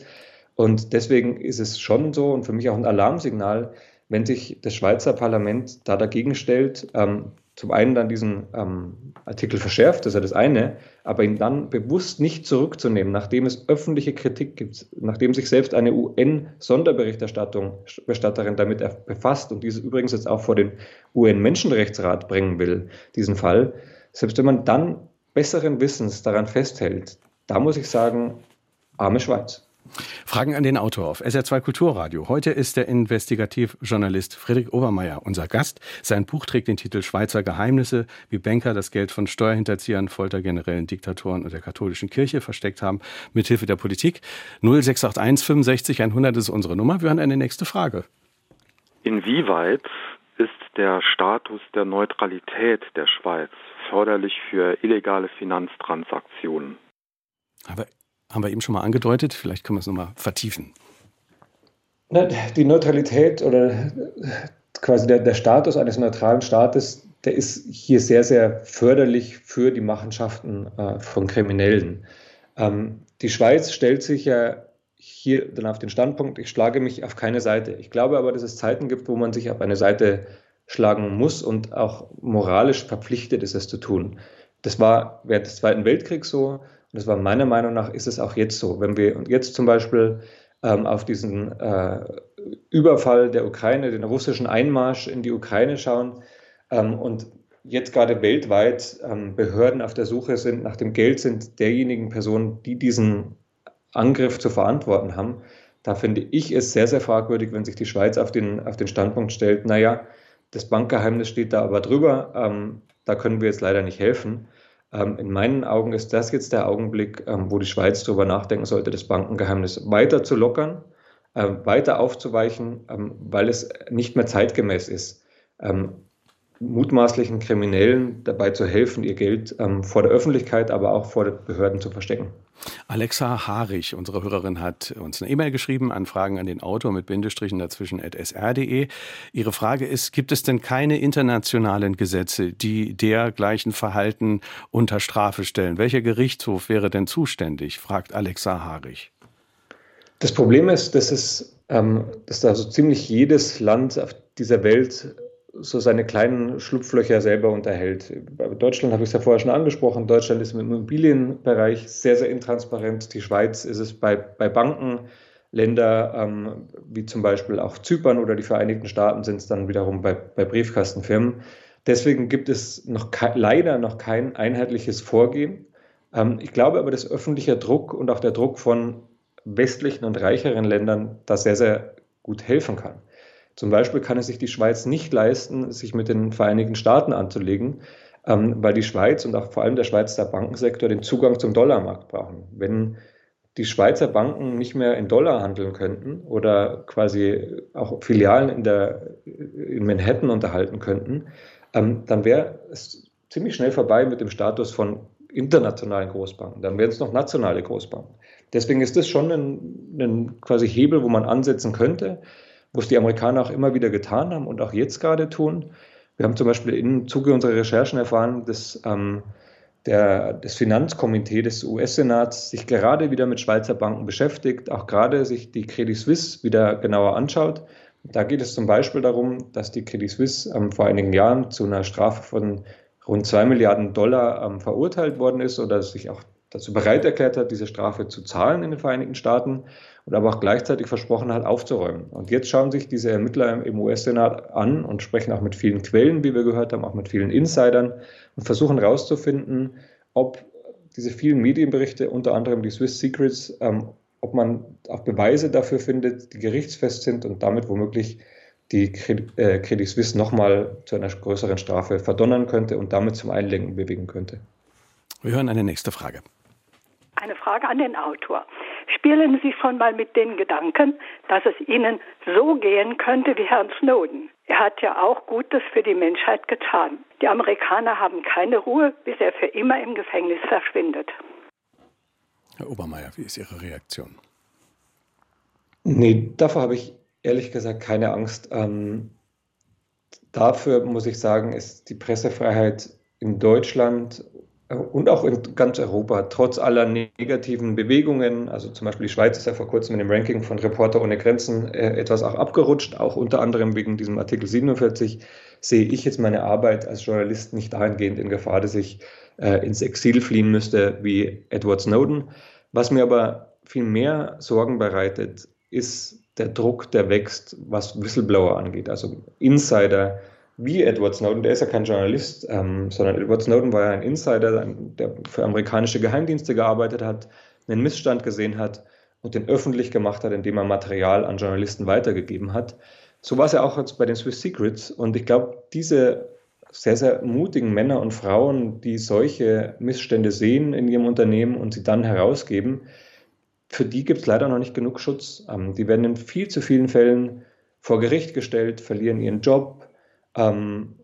Und deswegen ist es schon so und für mich auch ein Alarmsignal, wenn sich das Schweizer Parlament da dagegen stellt, ähm, zum einen dann diesen ähm, Artikel verschärft, das ist ja das eine, aber ihn dann bewusst nicht zurückzunehmen, nachdem es öffentliche Kritik gibt, nachdem sich selbst eine UN-Sonderberichterstatterin damit befasst und diese übrigens jetzt auch vor den UN-Menschenrechtsrat bringen will, diesen Fall, selbst wenn man dann besseren Wissens daran festhält, da muss ich sagen, arme Schweiz. Fragen an den Autor auf SR2 Kulturradio. Heute ist der Investigativjournalist Friedrich Obermeier unser Gast. Sein Buch trägt den Titel Schweizer Geheimnisse, wie Banker das Geld von Steuerhinterziehern, Foltergenerälen, Diktatoren und der katholischen Kirche versteckt haben, mithilfe der Politik. 0681 65 100 ist unsere Nummer. Wir hören eine nächste Frage. Inwieweit ist der Status der Neutralität der Schweiz förderlich für illegale Finanztransaktionen? Aber haben wir eben schon mal angedeutet. Vielleicht können wir es nochmal vertiefen. Die Neutralität oder quasi der, der Status eines neutralen Staates, der ist hier sehr, sehr förderlich für die Machenschaften äh, von Kriminellen. Ähm, die Schweiz stellt sich ja hier dann auf den Standpunkt, ich schlage mich auf keine Seite. Ich glaube aber, dass es Zeiten gibt, wo man sich auf eine Seite schlagen muss und auch moralisch verpflichtet ist, es zu tun. Das war während des Zweiten Weltkriegs so, und das war meiner Meinung nach, ist es auch jetzt so. Wenn wir jetzt zum Beispiel ähm, auf diesen äh, Überfall der Ukraine, den russischen Einmarsch in die Ukraine schauen ähm, und jetzt gerade weltweit ähm, Behörden auf der Suche sind nach dem Geld sind derjenigen Personen, die diesen Angriff zu verantworten haben, da finde ich es sehr, sehr fragwürdig, wenn sich die Schweiz auf den, auf den Standpunkt stellt, naja, das Bankgeheimnis steht da aber drüber, ähm, da können wir jetzt leider nicht helfen. Ähm, in meinen Augen ist das jetzt der Augenblick, ähm, wo die Schweiz darüber nachdenken sollte, das Bankengeheimnis weiter zu lockern, ähm, weiter aufzuweichen, weil es nicht mehr zeitgemäß ist, mutmaßlichen Kriminellen dabei zu helfen, ihr Geld ähm, vor der Öffentlichkeit, aber auch vor den Behörden zu verstecken. Alexa Harich, unsere Hörerin, hat uns eine E-Mail geschrieben an Fragen an den Autor mit Bindestrichen dazwischen at sr.de. Ihre Frage ist, gibt es denn keine internationalen Gesetze, die dergleichen Verhalten unter Strafe stellen? Welcher Gerichtshof wäre denn zuständig? fragt Alexa Harich. Das Problem ist, dass es ähm, dass da so ziemlich jedes Land auf dieser Welt so seine kleinen Schlupflöcher selber unterhält. Bei Deutschland habe ich es ja vorher schon angesprochen. Deutschland ist im Immobilienbereich sehr, sehr intransparent. Die Schweiz ist es bei, bei Banken. Länder ähm, wie zum Beispiel auch Zypern oder die Vereinigten Staaten sind es dann wiederum bei, bei Briefkastenfirmen. Deswegen gibt es noch leider noch kein einheitliches Vorgehen. Ähm, ich glaube aber, dass öffentlicher Druck und auch der Druck von westlichen und reicheren Ländern da sehr, sehr gut helfen kann. Zum Beispiel kann es sich die Schweiz nicht leisten, sich mit den Vereinigten Staaten anzulegen, ähm, weil die Schweiz und auch vor allem der Schweizer Bankensektor den Zugang zum Dollarmarkt brauchen. Wenn die Schweizer Banken nicht mehr in Dollar handeln könnten oder quasi auch Filialen in, der, in Manhattan unterhalten könnten, ähm, dann wäre es ziemlich schnell vorbei mit dem Status von internationalen Großbanken. Dann wären es noch nationale Großbanken. Deswegen ist das schon ein, ein quasi Hebel, wo man ansetzen könnte wo es die Amerikaner auch immer wieder getan haben und auch jetzt gerade tun. Wir haben zum Beispiel im Zuge unserer Recherchen erfahren, dass ähm, der, das Finanzkomitee des US-Senats sich gerade wieder mit Schweizer Banken beschäftigt, auch gerade sich die Credit Suisse wieder genauer anschaut. Da geht es zum Beispiel darum, dass die Credit Suisse ähm, vor einigen Jahren zu einer Strafe von rund zwei Milliarden Dollar ähm, verurteilt worden ist oder sich auch dazu bereit erklärt hat, diese Strafe zu zahlen in den Vereinigten Staaten und aber auch gleichzeitig versprochen hat, aufzuräumen. Und jetzt schauen sich diese Ermittler im US-Senat an und sprechen auch mit vielen Quellen, wie wir gehört haben, auch mit vielen Insidern und versuchen herauszufinden, ob diese vielen Medienberichte, unter anderem die Swiss Secrets, ähm, ob man auch Beweise dafür findet, die gerichtsfest sind und damit womöglich die äh, Credit Suisse nochmal zu einer größeren Strafe verdonnern könnte und damit zum Einlenken bewegen könnte. Wir hören eine nächste Frage. Eine Frage an den Autor. Spielen Sie schon mal mit den Gedanken, dass es Ihnen so gehen könnte wie Herrn Snowden? Er hat ja auch Gutes für die Menschheit getan. Die Amerikaner haben keine Ruhe, bis er für immer im Gefängnis verschwindet. Herr Obermeier, wie ist Ihre Reaktion? Nee, davor habe ich ehrlich gesagt keine Angst. Ähm, dafür muss ich sagen, ist die Pressefreiheit in Deutschland und auch in ganz Europa, trotz aller negativen Bewegungen, also zum Beispiel die Schweiz ist ja vor kurzem in dem Ranking von Reporter ohne Grenzen äh, etwas auch abgerutscht, auch unter anderem wegen diesem Artikel 47, sehe ich jetzt meine Arbeit als Journalist nicht dahingehend in Gefahr, dass ich äh, ins Exil fliehen müsste wie Edward Snowden. Was mir aber viel mehr Sorgen bereitet, ist der Druck, der wächst, was Whistleblower angeht, also Insider, wie Edward Snowden, der ist ja kein Journalist, ähm, sondern Edward Snowden war ja ein Insider, der für amerikanische Geheimdienste gearbeitet hat, einen Missstand gesehen hat und den öffentlich gemacht hat, indem er Material an Journalisten weitergegeben hat. So war es ja auch jetzt bei den Swiss Secrets. Und ich glaube, diese sehr, sehr mutigen Männer und Frauen, die solche Missstände sehen in ihrem Unternehmen und sie dann herausgeben, für die gibt es leider noch nicht genug Schutz. Ähm, die werden in viel zu vielen Fällen vor Gericht gestellt, verlieren ihren Job, ähm,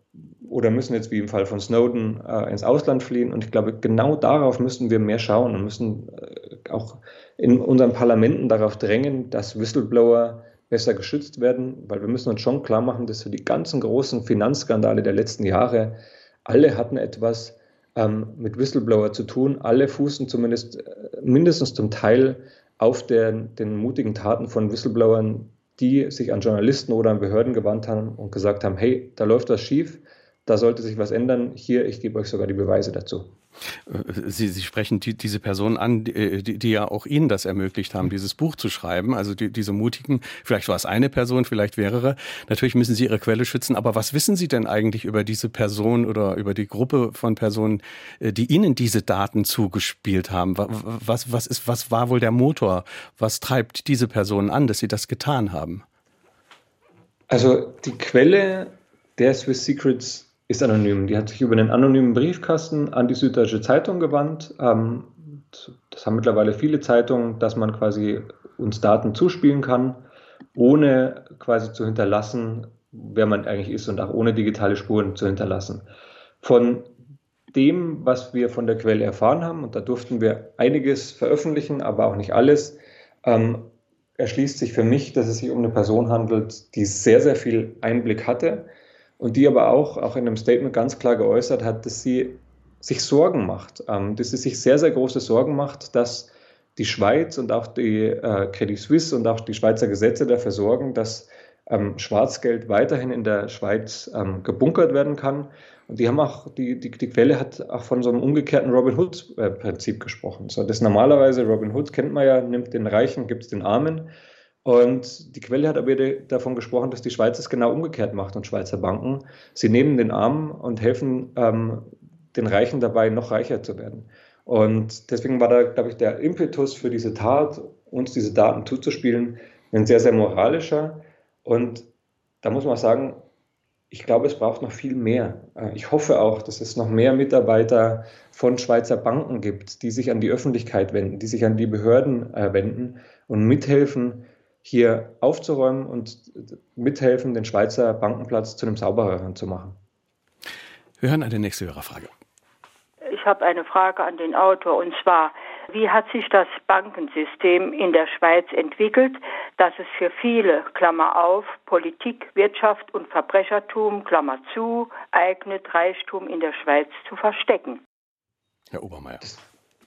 oder müssen jetzt wie im Fall von Snowden äh, ins Ausland fliehen. Und ich glaube, genau darauf müssen wir mehr schauen und müssen äh, auch in unseren Parlamenten darauf drängen, dass Whistleblower besser geschützt werden, weil wir müssen uns schon klar machen, dass für die ganzen großen Finanzskandale der letzten Jahre alle hatten etwas ähm, mit Whistleblower zu tun. Alle fußen zumindest äh, mindestens zum Teil auf der, den mutigen Taten von Whistleblowern, die sich an Journalisten oder an Behörden gewandt haben und gesagt haben, hey, da läuft was schief, da sollte sich was ändern. Hier, ich gebe euch sogar die Beweise dazu. Äh, Sie, Sie sprechen die, diese Personen an, die, die, ja auch Ihnen das ermöglicht haben, dieses Buch zu schreiben. Also die, diese mutigen, vielleicht war es eine Person, vielleicht mehrere. Natürlich müssen Sie Ihre Quelle schützen. Aber was wissen Sie denn eigentlich über diese Person oder über die Gruppe von Personen, äh, die Ihnen diese Daten zugespielt haben? Was, was, ist, was war wohl der Motor? Was treibt diese Personen an, dass sie das getan haben? Also die Quelle der Swiss Secrets ist anonym. Die hat sich über einen anonymen Briefkasten an die Süddeutsche Zeitung gewandt. Ähm, das haben mittlerweile viele Zeitungen, dass man quasi uns Daten zuspielen kann, ohne quasi zu hinterlassen, wer man eigentlich ist und auch ohne digitale Spuren zu hinterlassen. Von dem, was wir von der Quelle erfahren haben, und da durften wir einiges veröffentlichen, aber auch nicht alles, ähm, erschließt sich für mich, dass es sich um eine Person handelt, die sehr, sehr viel Einblick hatte und die aber auch, auch in einem Statement ganz klar geäußert hat, dass sie sich Sorgen macht, ähm, dass sie sich sehr, sehr große Sorgen macht, dass die Schweiz und auch die äh, Credit Suisse und auch die Schweizer Gesetze dafür sorgen, dass ähm, Schwarzgeld weiterhin in der Schweiz ähm, gebunkert werden kann. Und die haben auch, die, die, die Quelle hat auch von so einem umgekehrten Robin Hood-Prinzip gesprochen. So, das normalerweise, Robin Hood kennt man ja, nimmt den Reichen, gibt es den Armen. Und die Quelle hat aber davon gesprochen, dass die Schweiz es genau umgekehrt macht und Schweizer Banken. Sie nehmen den Armen und helfen ähm, den Reichen dabei, noch reicher zu werden. Und deswegen war da, glaube ich, der Impetus für diese Tat, uns diese Daten zuzuspielen, ein sehr, sehr moralischer. Und da muss man sagen, ich glaube, es braucht noch viel mehr. Äh, ich hoffe auch, dass es noch mehr Mitarbeiter von Schweizer Banken gibt, die sich an die Öffentlichkeit wenden, die sich an die Behörden äh, wenden und mithelfen, hier aufzuräumen und mithelfen, den Schweizer Bankenplatz zu einem saubereren zu machen. Wir hören eine nächste Hörerfrage. Ich habe eine Frage an den Autor und zwar, wie hat sich das Bankensystem in der Schweiz entwickelt, dass es für viele, Klammer auf, Politik, Wirtschaft und Verbrechertum, Klammer zu, eignet, Reichtum in der Schweiz zu verstecken? Herr Obermeier. Das,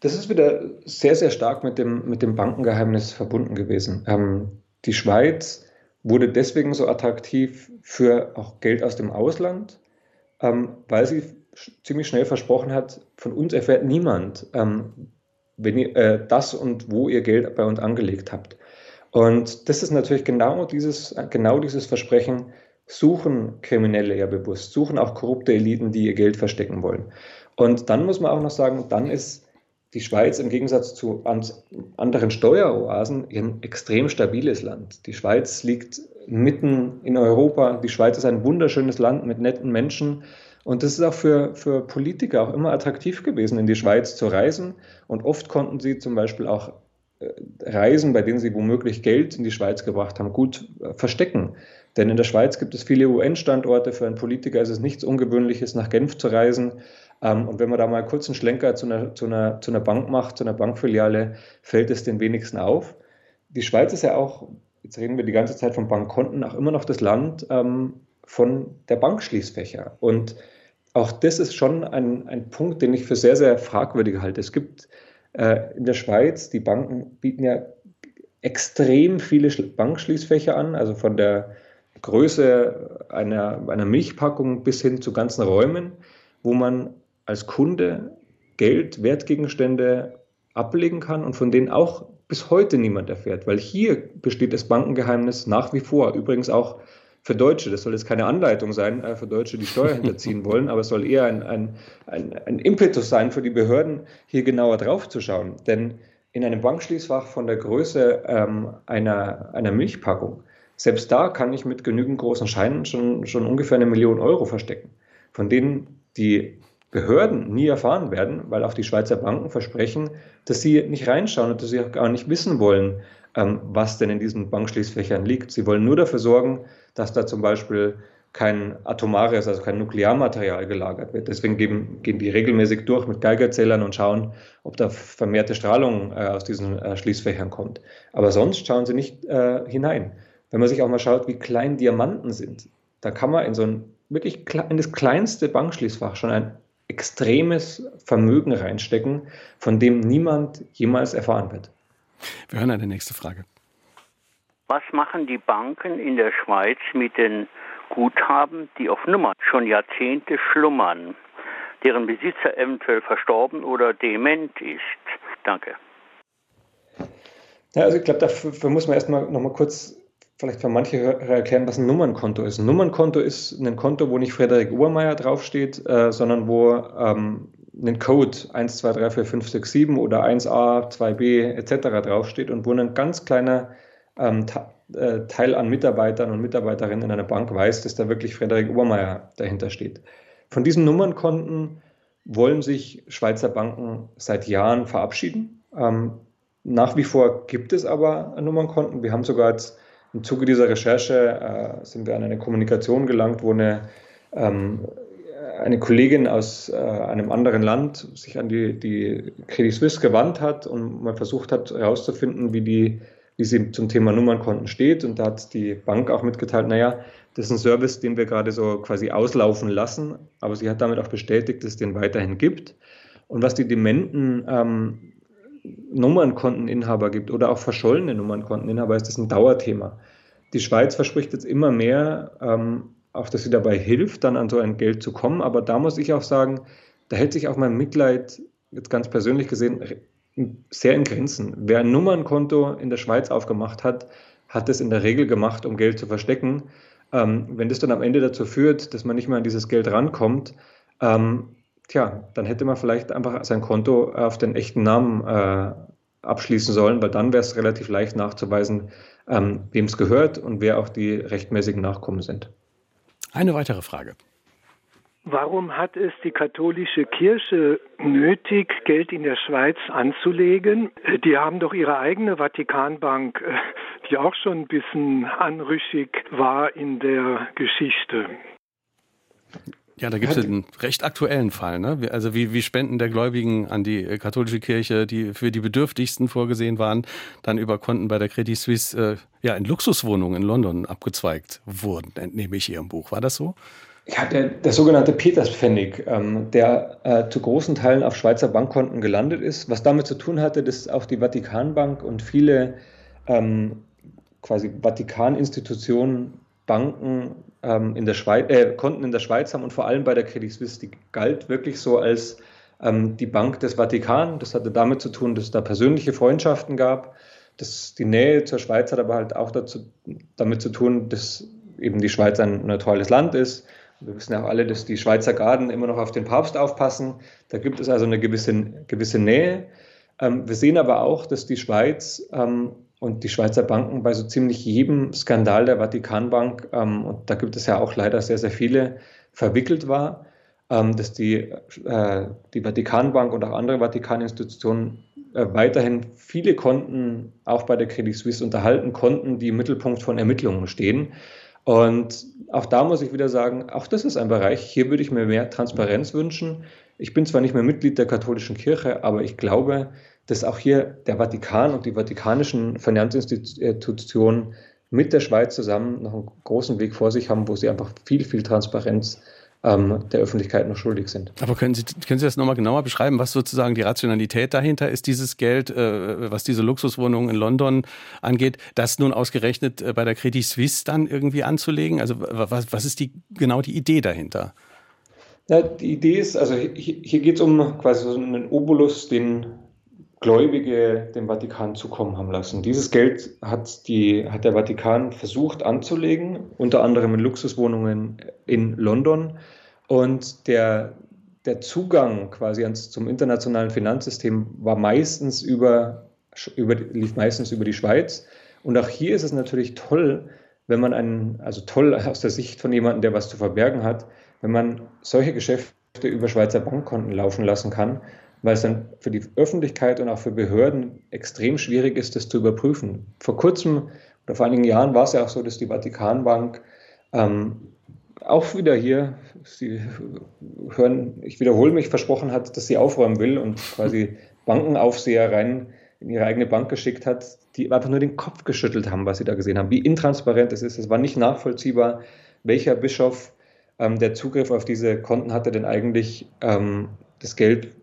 das ist wieder sehr, sehr stark mit dem, mit dem Bankengeheimnis verbunden gewesen. Ähm, die Schweiz wurde deswegen so attraktiv für auch Geld aus dem Ausland, ähm, weil sie ziemlich schnell versprochen hat, von uns erfährt niemand, ähm, wenn ihr äh, das und wo ihr Geld bei uns angelegt habt. Und das ist natürlich genau dieses, genau dieses Versprechen, suchen Kriminelle ja bewusst, suchen auch korrupte Eliten, die ihr Geld verstecken wollen. Und dann muss man auch noch sagen, dann ist die Schweiz im Gegensatz zu anderen Steueroasen ein extrem stabiles Land. Die Schweiz liegt mitten in Europa. Die Schweiz ist ein wunderschönes Land mit netten Menschen. Und das ist auch für, für Politiker auch immer attraktiv gewesen, in die Schweiz zu reisen. Und oft konnten sie zum Beispiel auch äh, Reisen, bei denen sie womöglich Geld in die Schweiz gebracht haben, gut äh, verstecken. Denn in der Schweiz gibt es viele UN-Standorte. Für einen Politiker ist es nichts Ungewöhnliches, nach Genf zu reisen. Ähm, und wenn man da mal kurz einen Schlenker zu einer, zu, einer, zu einer Bank macht, zu einer Bankfiliale, fällt es den wenigsten auf. Die Schweiz ist ja auch, jetzt reden wir die ganze Zeit von Bankkonten, auch immer noch das Land ähm, von der Bankschließfächer. Und auch das ist schon ein, ein Punkt, den ich für sehr, sehr fragwürdig halte. Es gibt äh, in der Schweiz, die Banken bieten ja extrem viele Bankschließfächer an, also von der Größe einer, einer Milchpackung bis hin zu ganzen Räumen, wo man als Kunde Geld, Wertgegenstände ablegen kann und von denen auch bis heute niemand erfährt, weil hier besteht das Bankengeheimnis nach wie vor. Übrigens auch für Deutsche. Das soll jetzt keine Anleitung sein äh, für Deutsche, die Steuer [laughs] hinterziehen wollen, aber es soll eher ein, ein, ein, ein Impetus sein für die Behörden, hier genauer drauf zu schauen. Denn in einem Bankschließfach von der Größe ähm, einer, einer Milchpackung, selbst da kann ich mit genügend großen Scheinen schon, schon ungefähr eine Million Euro verstecken, von denen die Behörden nie erfahren werden, weil auch die Schweizer Banken versprechen, dass sie nicht reinschauen und dass sie auch gar nicht wissen wollen, ähm, was denn in diesen Bankschließfächern liegt. Sie wollen nur dafür sorgen, dass da zum Beispiel kein atomares, also kein Nuklearmaterial gelagert wird. Deswegen geben, gehen die regelmäßig durch mit Geigerzählern und schauen, ob da vermehrte Strahlung äh, aus diesen äh, Schließfächern kommt. Aber sonst schauen sie nicht äh, hinein. Wenn man sich auch mal schaut, wie klein Diamanten sind, da kann man in so ein wirklich in das kleinste Bankschließfach schon ein extremes Vermögen reinstecken, von dem niemand jemals erfahren wird. Wir hören eine nächste Frage. Was machen die Banken in der Schweiz mit den Guthaben, die auf Nummern schon Jahrzehnte schlummern, deren Besitzer eventuell verstorben oder dement ist? Danke. Ja, also ich glaube, dafür muss man erstmal noch mal kurz vielleicht für manche erklären, was ein Nummernkonto ist. Ein Nummernkonto ist ein Konto, wo nicht Frederik Obermeier draufsteht, äh, sondern wo ähm, ein Code 1, 2, 3, 4, 5, 6, 7 oder 1a, 2b etc. draufsteht und wo ein ganz kleiner ähm, äh, Teil an Mitarbeitern und Mitarbeiterinnen in einer Bank weiß, dass da wirklich Frederik Obermeier dahinter steht. Von diesen Nummernkonten wollen sich Schweizer Banken seit Jahren verabschieden. Ähm, nach wie vor gibt es aber Nummernkonten. Wir haben sogar jetzt im Zuge dieser Recherche äh, sind wir an eine Kommunikation gelangt, wo eine, ähm, eine Kollegin aus äh, einem anderen Land sich an die, die Credit Suisse gewandt hat und mal versucht hat herauszufinden, wie, die, wie sie zum Thema Nummernkonten steht. Und da hat die Bank auch mitgeteilt, naja, das ist ein Service, den wir gerade so quasi auslaufen lassen, aber sie hat damit auch bestätigt, dass es den weiterhin gibt. Und was die Dementen ähm, Nummernkonteninhaber gibt oder auch verschollene Nummernkonteninhaber, ist das ein Dauerthema. Die Schweiz verspricht jetzt immer mehr, ähm, auch dass sie dabei hilft, dann an so ein Geld zu kommen. Aber da muss ich auch sagen, da hält sich auch mein Mitleid, jetzt ganz persönlich gesehen, sehr in Grenzen. Wer ein Nummernkonto in der Schweiz aufgemacht hat, hat es in der Regel gemacht, um Geld zu verstecken. Ähm, wenn das dann am Ende dazu führt, dass man nicht mehr an dieses Geld rankommt, ähm, tja, dann hätte man vielleicht einfach sein Konto auf den echten Namen äh, abschließen sollen, weil dann wäre es relativ leicht nachzuweisen, ähm, wem es gehört und wer auch die rechtmäßigen Nachkommen sind. Eine weitere Frage. Warum hat es die katholische Kirche nötig, Geld in der Schweiz anzulegen? Die haben doch ihre eigene Vatikanbank, äh, die auch schon ein bisschen anrüchig war in der Geschichte. Ja, da gibt es einen recht aktuellen Fall. Ne? Also wie, wie Spenden der Gläubigen an die äh, katholische Kirche, die für die Bedürftigsten vorgesehen waren, dann über Konten bei der Credit Suisse äh, ja, in Luxuswohnungen in London abgezweigt wurden, entnehme ich Ihrem Buch. War das so? Ja, der, der sogenannte Peterspfennig, ähm, der äh, zu großen Teilen auf Schweizer Bankkonten gelandet ist, was damit zu tun hatte, dass auch die Vatikanbank und viele ähm, quasi Vatikaninstitutionen Banken ähm, in der Schweiz, äh, Konten in der Schweiz haben und vor allem bei der Credit Suisse, die galt wirklich so als ähm, die Bank des Vatikan. Das hatte damit zu tun, dass es da persönliche Freundschaften gab. Das, die Nähe zur Schweiz hat aber halt auch dazu, damit zu tun, dass eben die Schweiz ein neutrales Land ist. Wir wissen ja auch alle, dass die Schweizer Garden immer noch auf den Papst aufpassen. Da gibt es also eine gewisse, gewisse Nähe. Ähm, wir sehen aber auch, dass die Schweiz ähm, und die Schweizer Banken bei so ziemlich jedem Skandal der Vatikanbank, ähm, und da gibt es ja auch leider sehr, sehr viele, verwickelt war, ähm, dass die, äh, die Vatikanbank und auch andere Vatikaninstitutionen äh, weiterhin viele Konten auch bei der Credit Suisse unterhalten konnten, die im Mittelpunkt von Ermittlungen stehen. Und auch da muss ich wieder sagen, auch das ist ein Bereich, hier würde ich mir mehr Transparenz wünschen. Ich bin zwar nicht mehr Mitglied der katholischen Kirche, aber ich glaube, dass auch hier der Vatikan und die vatikanischen Finanzinstitutionen mit der Schweiz zusammen noch einen großen Weg vor sich haben, wo sie einfach viel, viel Transparenz ähm, der Öffentlichkeit noch schuldig sind. Aber können Sie, können Sie das nochmal genauer beschreiben, was sozusagen die Rationalität dahinter ist, dieses Geld, äh, was diese Luxuswohnungen in London angeht, das nun ausgerechnet äh, bei der Credit Suisse dann irgendwie anzulegen? Also was, was ist die, genau die Idee dahinter? Ja, die Idee ist, also hier, geht es um quasi so einen Obolus, den Gläubige dem Vatikan zukommen haben lassen. Dieses Geld hat, die, hat der Vatikan versucht anzulegen, unter anderem in Luxuswohnungen in London. Und der, der Zugang quasi ans, zum internationalen Finanzsystem war meistens über, über, lief meistens über die Schweiz. Und auch hier ist es natürlich toll, wenn man einen, also toll aus der Sicht von jemandem, der was zu verbergen hat, wenn man solche Geschäfte über Schweizer Bankkonten laufen lassen kann weil es dann für die Öffentlichkeit und auch für Behörden extrem schwierig ist, das zu überprüfen. Vor kurzem oder vor einigen Jahren war es ja auch so, dass die Vatikanbank ähm, auch wieder hier, Sie hören, ich wiederhole mich, versprochen hat, dass sie aufräumen will und quasi Bankenaufseher rein in ihre eigene Bank geschickt hat, die einfach nur den Kopf geschüttelt haben, was sie da gesehen haben, wie intransparent es ist. Es war nicht nachvollziehbar, welcher Bischof ähm, der Zugriff auf diese Konten hatte, denn eigentlich ähm, das Geld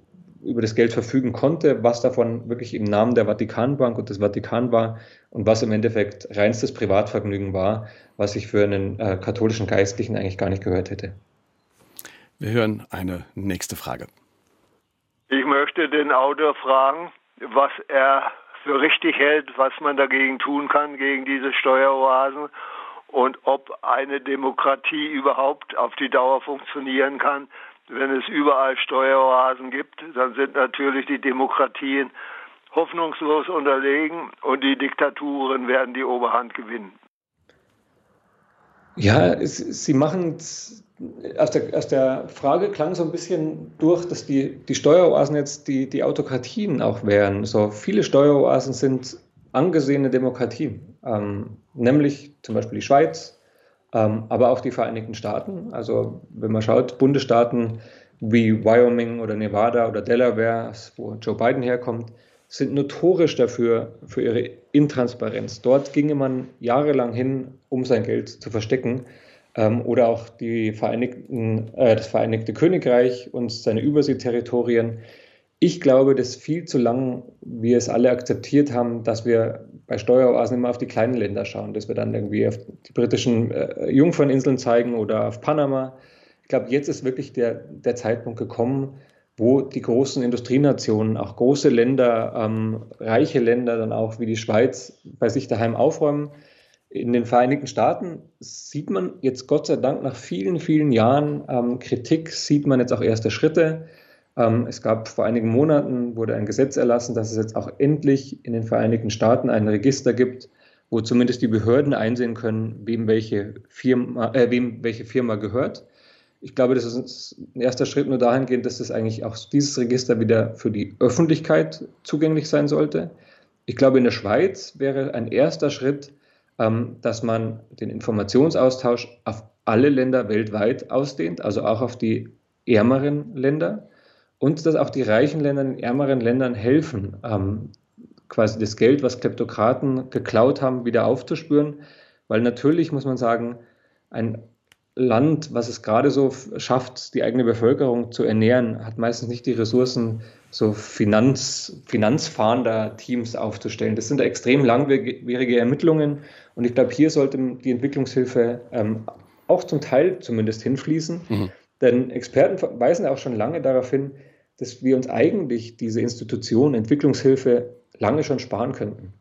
über das Geld verfügen konnte, was davon wirklich im Namen der Vatikanbank und des Vatikan war und was im Endeffekt reinstes Privatvergnügen war, was ich für einen äh, katholischen Geistlichen eigentlich gar nicht gehört hätte. Wir hören eine nächste Frage. Ich möchte den Autor fragen, was er für richtig hält, was man dagegen tun kann, gegen diese Steueroasen und ob eine Demokratie überhaupt auf die Dauer funktionieren kann, wenn es überall Steueroasen gibt, dann sind natürlich die Demokratien hoffnungslos unterlegen und die Diktaturen werden die Oberhand gewinnen. Ja, es, Sie machen aus der, aus der Frage klang so ein bisschen durch, dass die, die Steueroasen jetzt die, die Autokratien auch wären. So viele Steueroasen sind angesehene Demokratien, ähm, nämlich zum Beispiel die Schweiz, ähm, aber auch die Vereinigten Staaten. Also wenn man schaut, Bundesstaaten wie Wyoming oder Nevada oder Delaware, wo Joe Biden herkommt, sind notorisch dafür, für ihre Intransparenz. Dort ginge man jahrelang hin, um sein Geld zu verstecken. Ähm, oder auch die Vereinigten, äh, das Vereinigte Königreich und seine Überseeterritorien. Ich glaube, dass viel zu lang wir es alle akzeptiert haben, dass wir bei Steueroasen immer auf die kleinen Länder schauen, dass wir dann irgendwie auf die britischen äh, Jungferninseln zeigen oder auf Panama. Ich glaube, jetzt ist wirklich der, der Zeitpunkt gekommen, wo die großen Industrienationen, auch große Länder, ähm, reiche Länder dann auch wie die Schweiz bei sich daheim aufräumen. In den Vereinigten Staaten sieht man jetzt Gott sei Dank nach vielen, vielen Jahren ähm, Kritik, sieht man jetzt auch erste Schritte. Ähm, es gab vor einigen Monaten, wurde ein Gesetz erlassen, dass es jetzt auch endlich in den Vereinigten Staaten ein Register gibt, wo zumindest die Behörden einsehen können, wem welche Firma, äh, wem welche Firma gehört. Ich glaube, das ist ein erster Schritt nur dahingehend, dass das eigentlich auch dieses Register wieder für die Öffentlichkeit zugänglich sein sollte. Ich glaube, in der Schweiz wäre ein erster Schritt, ähm, dass man den Informationsaustausch auf alle Länder weltweit ausdehnt, also auch auf die ärmeren Länder und dass auch die reichen Länder den ärmeren Ländern helfen, ähm, quasi das Geld, was Kleptokraten geklaut haben, wieder aufzuspüren. Weil natürlich muss man sagen, ein Land, was es gerade so schafft, die eigene Bevölkerung zu ernähren, hat meistens nicht die Ressourcen, so Finanz, Finanzfahnder-Teams aufzustellen. Das sind extrem langwierige Ermittlungen und ich glaube, hier sollte die Entwicklungshilfe ähm, auch zum Teil zumindest hinfließen. Mhm. Denn Experten weisen auch schon lange darauf hin, dass wir uns eigentlich diese Institution Entwicklungshilfe lange schon sparen könnten.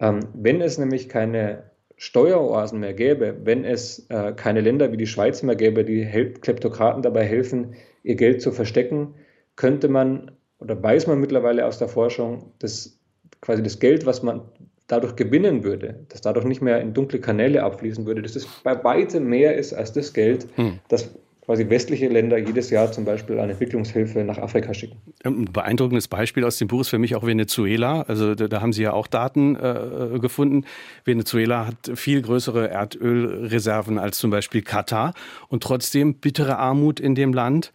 Ähm, wenn es nämlich keine Steueroasen mehr gäbe, wenn es äh, keine Länder wie die Schweiz mehr gäbe, die Hel Kleptokraten dabei helfen, ihr Geld zu verstecken, könnte man oder weiß man mittlerweile aus der Forschung, dass quasi das Geld, was man dadurch gewinnen würde, dass dadurch nicht mehr in dunkle Kanäle abfließen würde, dass das bei weitem mehr ist als das Geld, hm. das quasi westliche Länder jedes Jahr zum Beispiel an Entwicklungshilfe nach Afrika schicken. Ein beeindruckendes Beispiel aus dem Buch ist für mich auch Venezuela. Also da, da haben Sie ja auch Daten äh, gefunden. Venezuela hat viel größere Erdölreserven als zum Beispiel Katar und trotzdem bittere Armut in dem Land.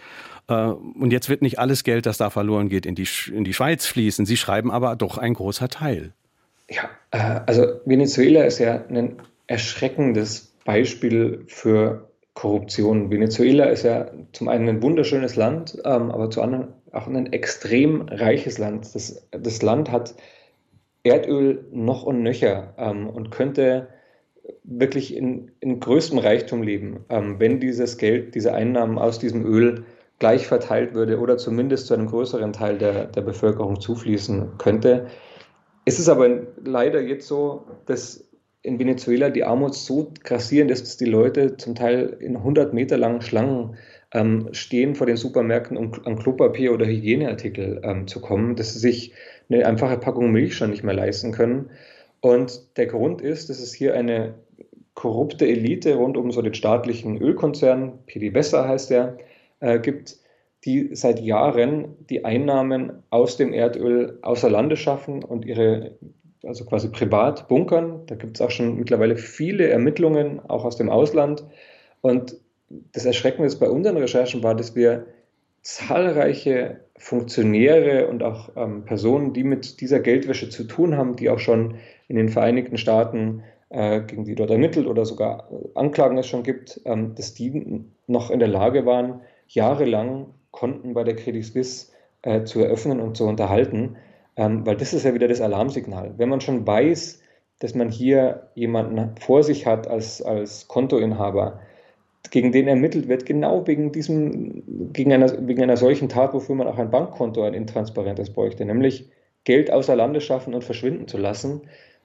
Äh, und jetzt wird nicht alles Geld, das da verloren geht, in die, in die Schweiz fließen. Sie schreiben aber doch ein großer Teil. Ja, äh, also Venezuela ist ja ein erschreckendes Beispiel für Korruption. Venezuela ist ja zum einen ein wunderschönes Land, ähm, aber zum anderen auch ein extrem reiches Land. Das, das Land hat Erdöl noch und nöcher ähm, und könnte wirklich in, in größtem Reichtum leben, ähm, wenn dieses Geld, diese Einnahmen aus diesem Öl gleich verteilt würde oder zumindest zu einem größeren Teil der, der Bevölkerung zufließen könnte. Es ist aber leider jetzt so, dass in Venezuela die Armut so grassierend ist, dass die Leute zum Teil in 100 Meter langen Schlangen ähm, stehen vor den Supermärkten, um an Klopapier oder Hygieneartikel ähm, zu kommen, dass sie sich eine einfache Packung Milch schon nicht mehr leisten können. Und der Grund ist, dass es hier eine korrupte Elite rund um so den staatlichen Ölkonzern, PDVSA heißt der, äh, gibt, die seit Jahren die Einnahmen aus dem Erdöl außer Lande schaffen und ihre also quasi privat bunkern. Da gibt es auch schon mittlerweile viele Ermittlungen, auch aus dem Ausland. Und das Erschreckende bei unseren Recherchen war, dass wir zahlreiche Funktionäre und auch ähm, Personen, die mit dieser Geldwäsche zu tun haben, die auch schon in den Vereinigten Staaten äh, gegen die dort ermittelt oder sogar Anklagen es schon gibt, ähm, dass die noch in der Lage waren, jahrelang Konten bei der Credit Suisse äh, zu eröffnen und zu unterhalten. Ähm, weil das ist ja wieder das Alarmsignal. Wenn man schon weiß, dass man hier jemanden vor sich hat als, als Kontoinhaber, gegen den ermittelt wird, genau wegen diesem, gegen einer, wegen einer solchen Tat, wofür man auch ein Bankkonto, ein intransparentes bräuchte, nämlich Geld außer Lande schaffen und verschwinden zu lassen,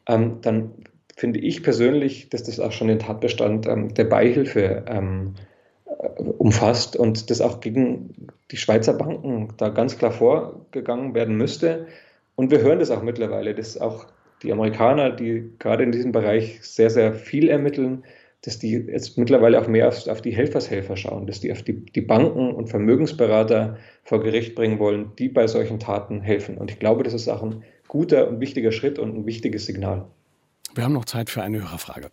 ähm, dann finde ich persönlich, dass das auch schon den Tatbestand ähm, der Beihilfe ähm, äh, umfasst und das auch gegen die Schweizer Banken da ganz klar vorgegangen werden müsste. Und wir hören das auch mittlerweile, dass auch die Amerikaner, die gerade in diesem Bereich sehr, sehr viel ermitteln, dass die jetzt mittlerweile auch mehr auf, auf die Helfershelfer schauen, dass die auf die, die, Banken und Vermögensberater vor Gericht bringen wollen, die bei solchen Taten helfen. Und ich glaube, das ist auch ein guter und wichtiger Schritt und ein wichtiges Signal. Wir haben noch Zeit für eine Hörerfrage.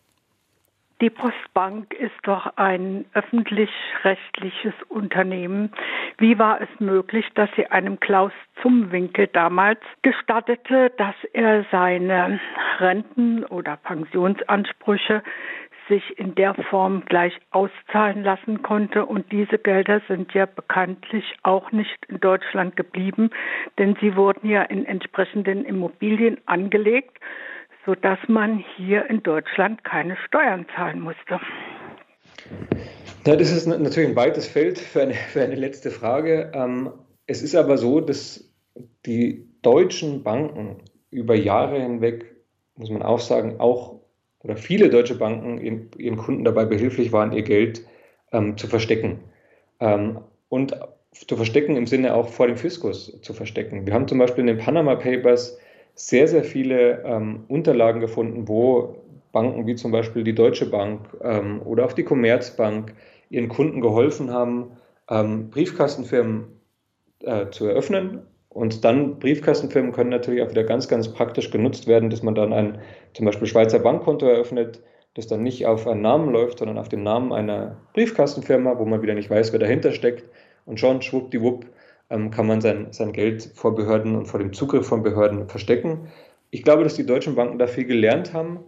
Die Postbank ist doch ein öffentlich-rechtliches Unternehmen. Wie war es möglich, dass sie einem Klaus Zumwinkel damals gestattete, dass er seine Renten- oder Pensionsansprüche sich in der Form gleich auszahlen lassen konnte. Und diese Gelder sind ja bekanntlich auch nicht in Deutschland geblieben, denn sie wurden ja in entsprechenden Immobilien angelegt sodass man hier in Deutschland keine Steuern zahlen musste. Ja, das ist natürlich ein weites Feld für eine, für eine letzte Frage. Ähm, es ist aber so, dass die deutschen Banken über Jahre hinweg, muss man auch sagen, auch oder viele deutsche Banken ihren, ihren Kunden dabei behilflich waren, ihr Geld ähm, zu verstecken. Ähm, und zu verstecken im Sinne auch vor dem Fiskus zu verstecken. Wir haben zum Beispiel in den Panama Papers sehr, sehr viele ähm, Unterlagen gefunden, wo Banken wie zum Beispiel die Deutsche Bank ähm, oder auch die Commerzbank ihren Kunden geholfen haben, ähm, Briefkastenfirmen äh, zu eröffnen. Und dann Briefkastenfirmen können natürlich auch wieder ganz, ganz praktisch genutzt werden, dass man dann ein zum Beispiel Schweizer Bankkonto eröffnet, das dann nicht auf einen Namen läuft, sondern auf dem Namen einer Briefkastenfirma, wo man wieder nicht weiß, wer dahinter steckt. Und schon schwuppdiwupp kann man sein, sein Geld vor Behörden und vor dem Zugriff von Behörden verstecken. Ich glaube, dass die deutschen Banken da viel gelernt haben,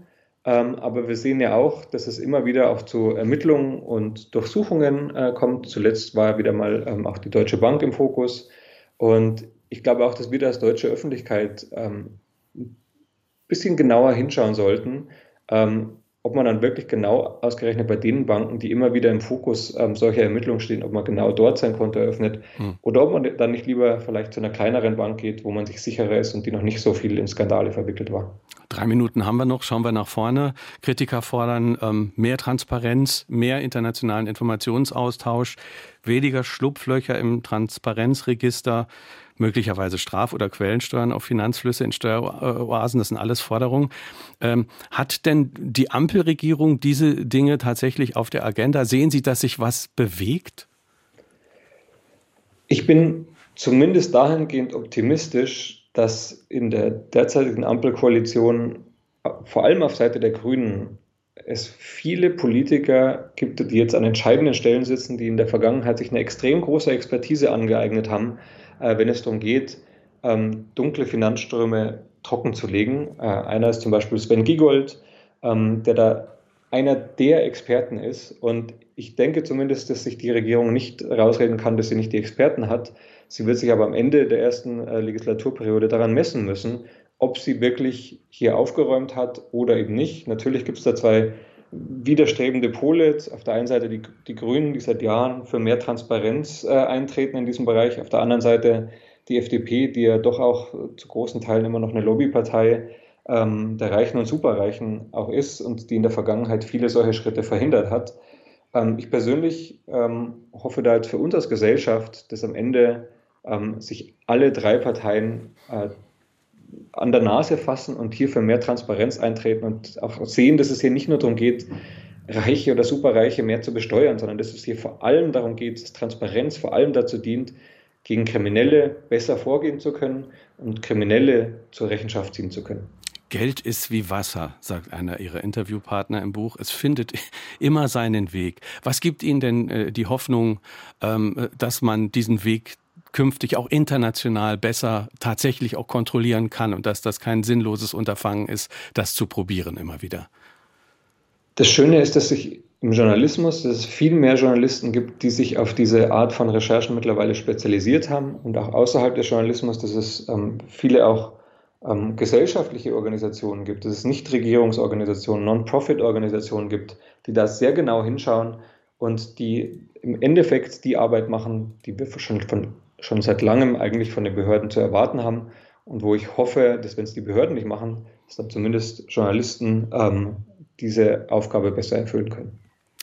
ähm, aber wir sehen ja auch, dass es immer wieder auch zu Ermittlungen und Durchsuchungen äh, kommt. Zuletzt war wieder mal ähm, auch die Deutsche Bank im Fokus. Und ich glaube auch, dass wir als deutsche Öffentlichkeit ein bisschen genauer hinschauen sollten, ob man dann wirklich genau ausgerechnet bei den Banken, die immer wieder im Fokus ähm, solcher Ermittlungen stehen, ob man genau dort sein Konto eröffnet hm. oder ob man dann nicht lieber vielleicht zu einer kleineren Bank geht, wo man sich sicherer ist und die noch nicht so viel in Skandale verwickelt war. Drei Minuten haben wir noch, schauen wir nach vorne. Kritiker fordern ähm, mehr Transparenz, mehr internationalen Informationsaustausch, weniger Schlupflöcher im Transparenzregister möglicherweise Straf- oder Quellensteuern auf Finanzflüsse in Steueroasen, das sind alles Forderungen. Ähm, hat denn die Ampelregierung diese Dinge tatsächlich auf der Agenda? Sehen Sie, dass sich was bewegt? Ich bin zumindest dahingehend optimistisch, dass in der derzeitigen Ampelkoalition vor allem auf Seite der Grünen es viele Politiker gibt, die jetzt an entscheidenden Stellen sitzen, die in der Vergangenheit sich eine extrem große Expertise angeeignet haben, wenn es darum geht, ähm, dunkle Finanzströme trocken zu legen. Äh, einer ist zum Beispiel Sven Giegold, ähm, der da einer der Experten ist. Und ich denke zumindest, dass sich die Regierung nicht rausreden kann, dass sie nicht die Experten hat. Sie wird sich aber am Ende der ersten äh, Legislaturperiode daran messen müssen, ob sie wirklich hier aufgeräumt hat oder eben nicht. Natürlich gibt es da zwei widerstrebende Pole. Auf der einen Seite die, die Grünen, die seit Jahren für mehr Transparenz äh, eintreten in diesem Bereich. Auf der anderen Seite die FDP, die ja doch auch zu großen Teilen immer noch eine Lobbypartei ähm, der Reichen und Superreichen auch ist und die in der Vergangenheit viele solche Schritte verhindert hat. Ähm, ich persönlich ähm, hoffe da halt für uns als Gesellschaft, dass am Ende ähm, sich alle drei Parteien äh, an der Nase fassen und hier für mehr Transparenz eintreten und auch sehen, dass es hier nicht nur darum geht, Reiche oder Superreiche mehr zu besteuern, sondern dass es hier vor allem darum geht, dass Transparenz vor allem dazu dient, gegen Kriminelle besser vorgehen zu können und Kriminelle zur Rechenschaft ziehen zu können. Geld ist wie Wasser, sagt einer ihrer Interviewpartner im Buch. Es findet [laughs] immer seinen Weg. Was gibt Ihnen denn äh, die Hoffnung, ähm, dass man diesen Weg künftig auch international besser tatsächlich auch kontrollieren kann und dass das kein sinnloses Unterfangen ist, das zu probieren immer wieder. Das Schöne ist, dass sich im Journalismus, dass es viel mehr Journalisten gibt, die sich auf diese Art von Recherchen mittlerweile spezialisiert haben und auch außerhalb des Journalismus, dass es ähm, viele auch ähm, gesellschaftliche Organisationen gibt, dass es Nichtregierungsorganisationen, Non-Profit-Organisationen gibt, die da sehr genau hinschauen und die im Endeffekt die Arbeit machen, die wir schon von schon seit langem eigentlich von den Behörden zu erwarten haben und wo ich hoffe, dass wenn es die Behörden nicht machen, dass dann zumindest Journalisten ähm, diese Aufgabe besser erfüllen können.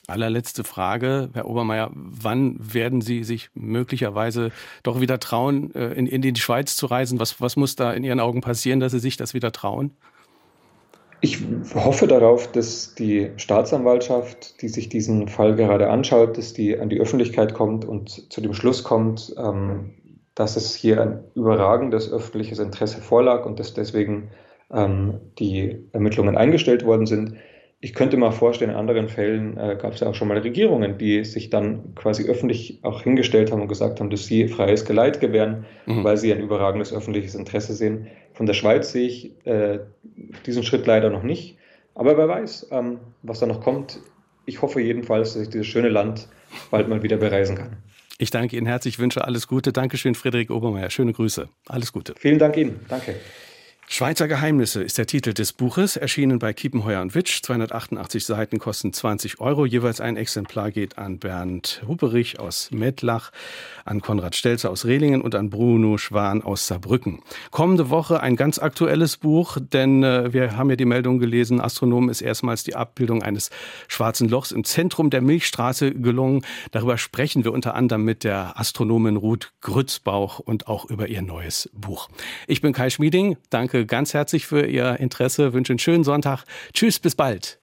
Allerletzte Frage, Herr Obermeier. Wann werden Sie sich möglicherweise doch wieder trauen, äh, in, in die Schweiz zu reisen? Was, was muss da in Ihren Augen passieren, dass Sie sich das wieder trauen? Ich hoffe darauf, dass die Staatsanwaltschaft, die sich diesen Fall gerade anschaut, dass die an die Öffentlichkeit kommt und zu dem Schluss kommt, ähm, dass es hier ein überragendes öffentliches Interesse vorlag und dass deswegen ähm, die Ermittlungen eingestellt worden sind. Ich könnte mal vorstellen, in anderen Fällen äh, gab es ja auch schon mal Regierungen, die sich dann quasi öffentlich auch hingestellt haben und gesagt haben, dass sie freies Geleit gewähren, mhm. weil sie ein überragendes öffentliches Interesse sehen. Von der Schweiz sehe ich äh, diesen Schritt leider noch nicht. Aber wer weiß, ähm, was da noch kommt. Ich hoffe jedenfalls, dass ich dieses schöne Land bald mal wieder bereisen kann. Ich danke Ihnen herzlich, wünsche alles Gute. Dankeschön, Friedrich Obermeier. Schöne Grüße. Alles Gute. Vielen Dank Ihnen. Danke. Schweizer Geheimnisse ist der Titel des Buches, erschienen bei Kiepenheuer und Witsch. 288 Seiten kosten 20 Euro. Jeweils ein Exemplar geht an Bernd Hupperich aus Mettlach, an Konrad Stelzer aus Rehlingen und an Bruno Schwan aus Saarbrücken. Kommende Woche ein ganz aktuelles Buch, denn äh, wir haben ja die Meldung gelesen, Astronomen ist erstmals die Abbildung eines schwarzen Lochs im Zentrum der Milchstraße gelungen. Darüber sprechen wir unter anderem mit der Astronomin Ruth Grützbauch und auch über ihr neues Buch. Ich bin Kai Schmieding. Ganz herzlich für Ihr Interesse, wünsche einen schönen Sonntag. Tschüss, bis bald.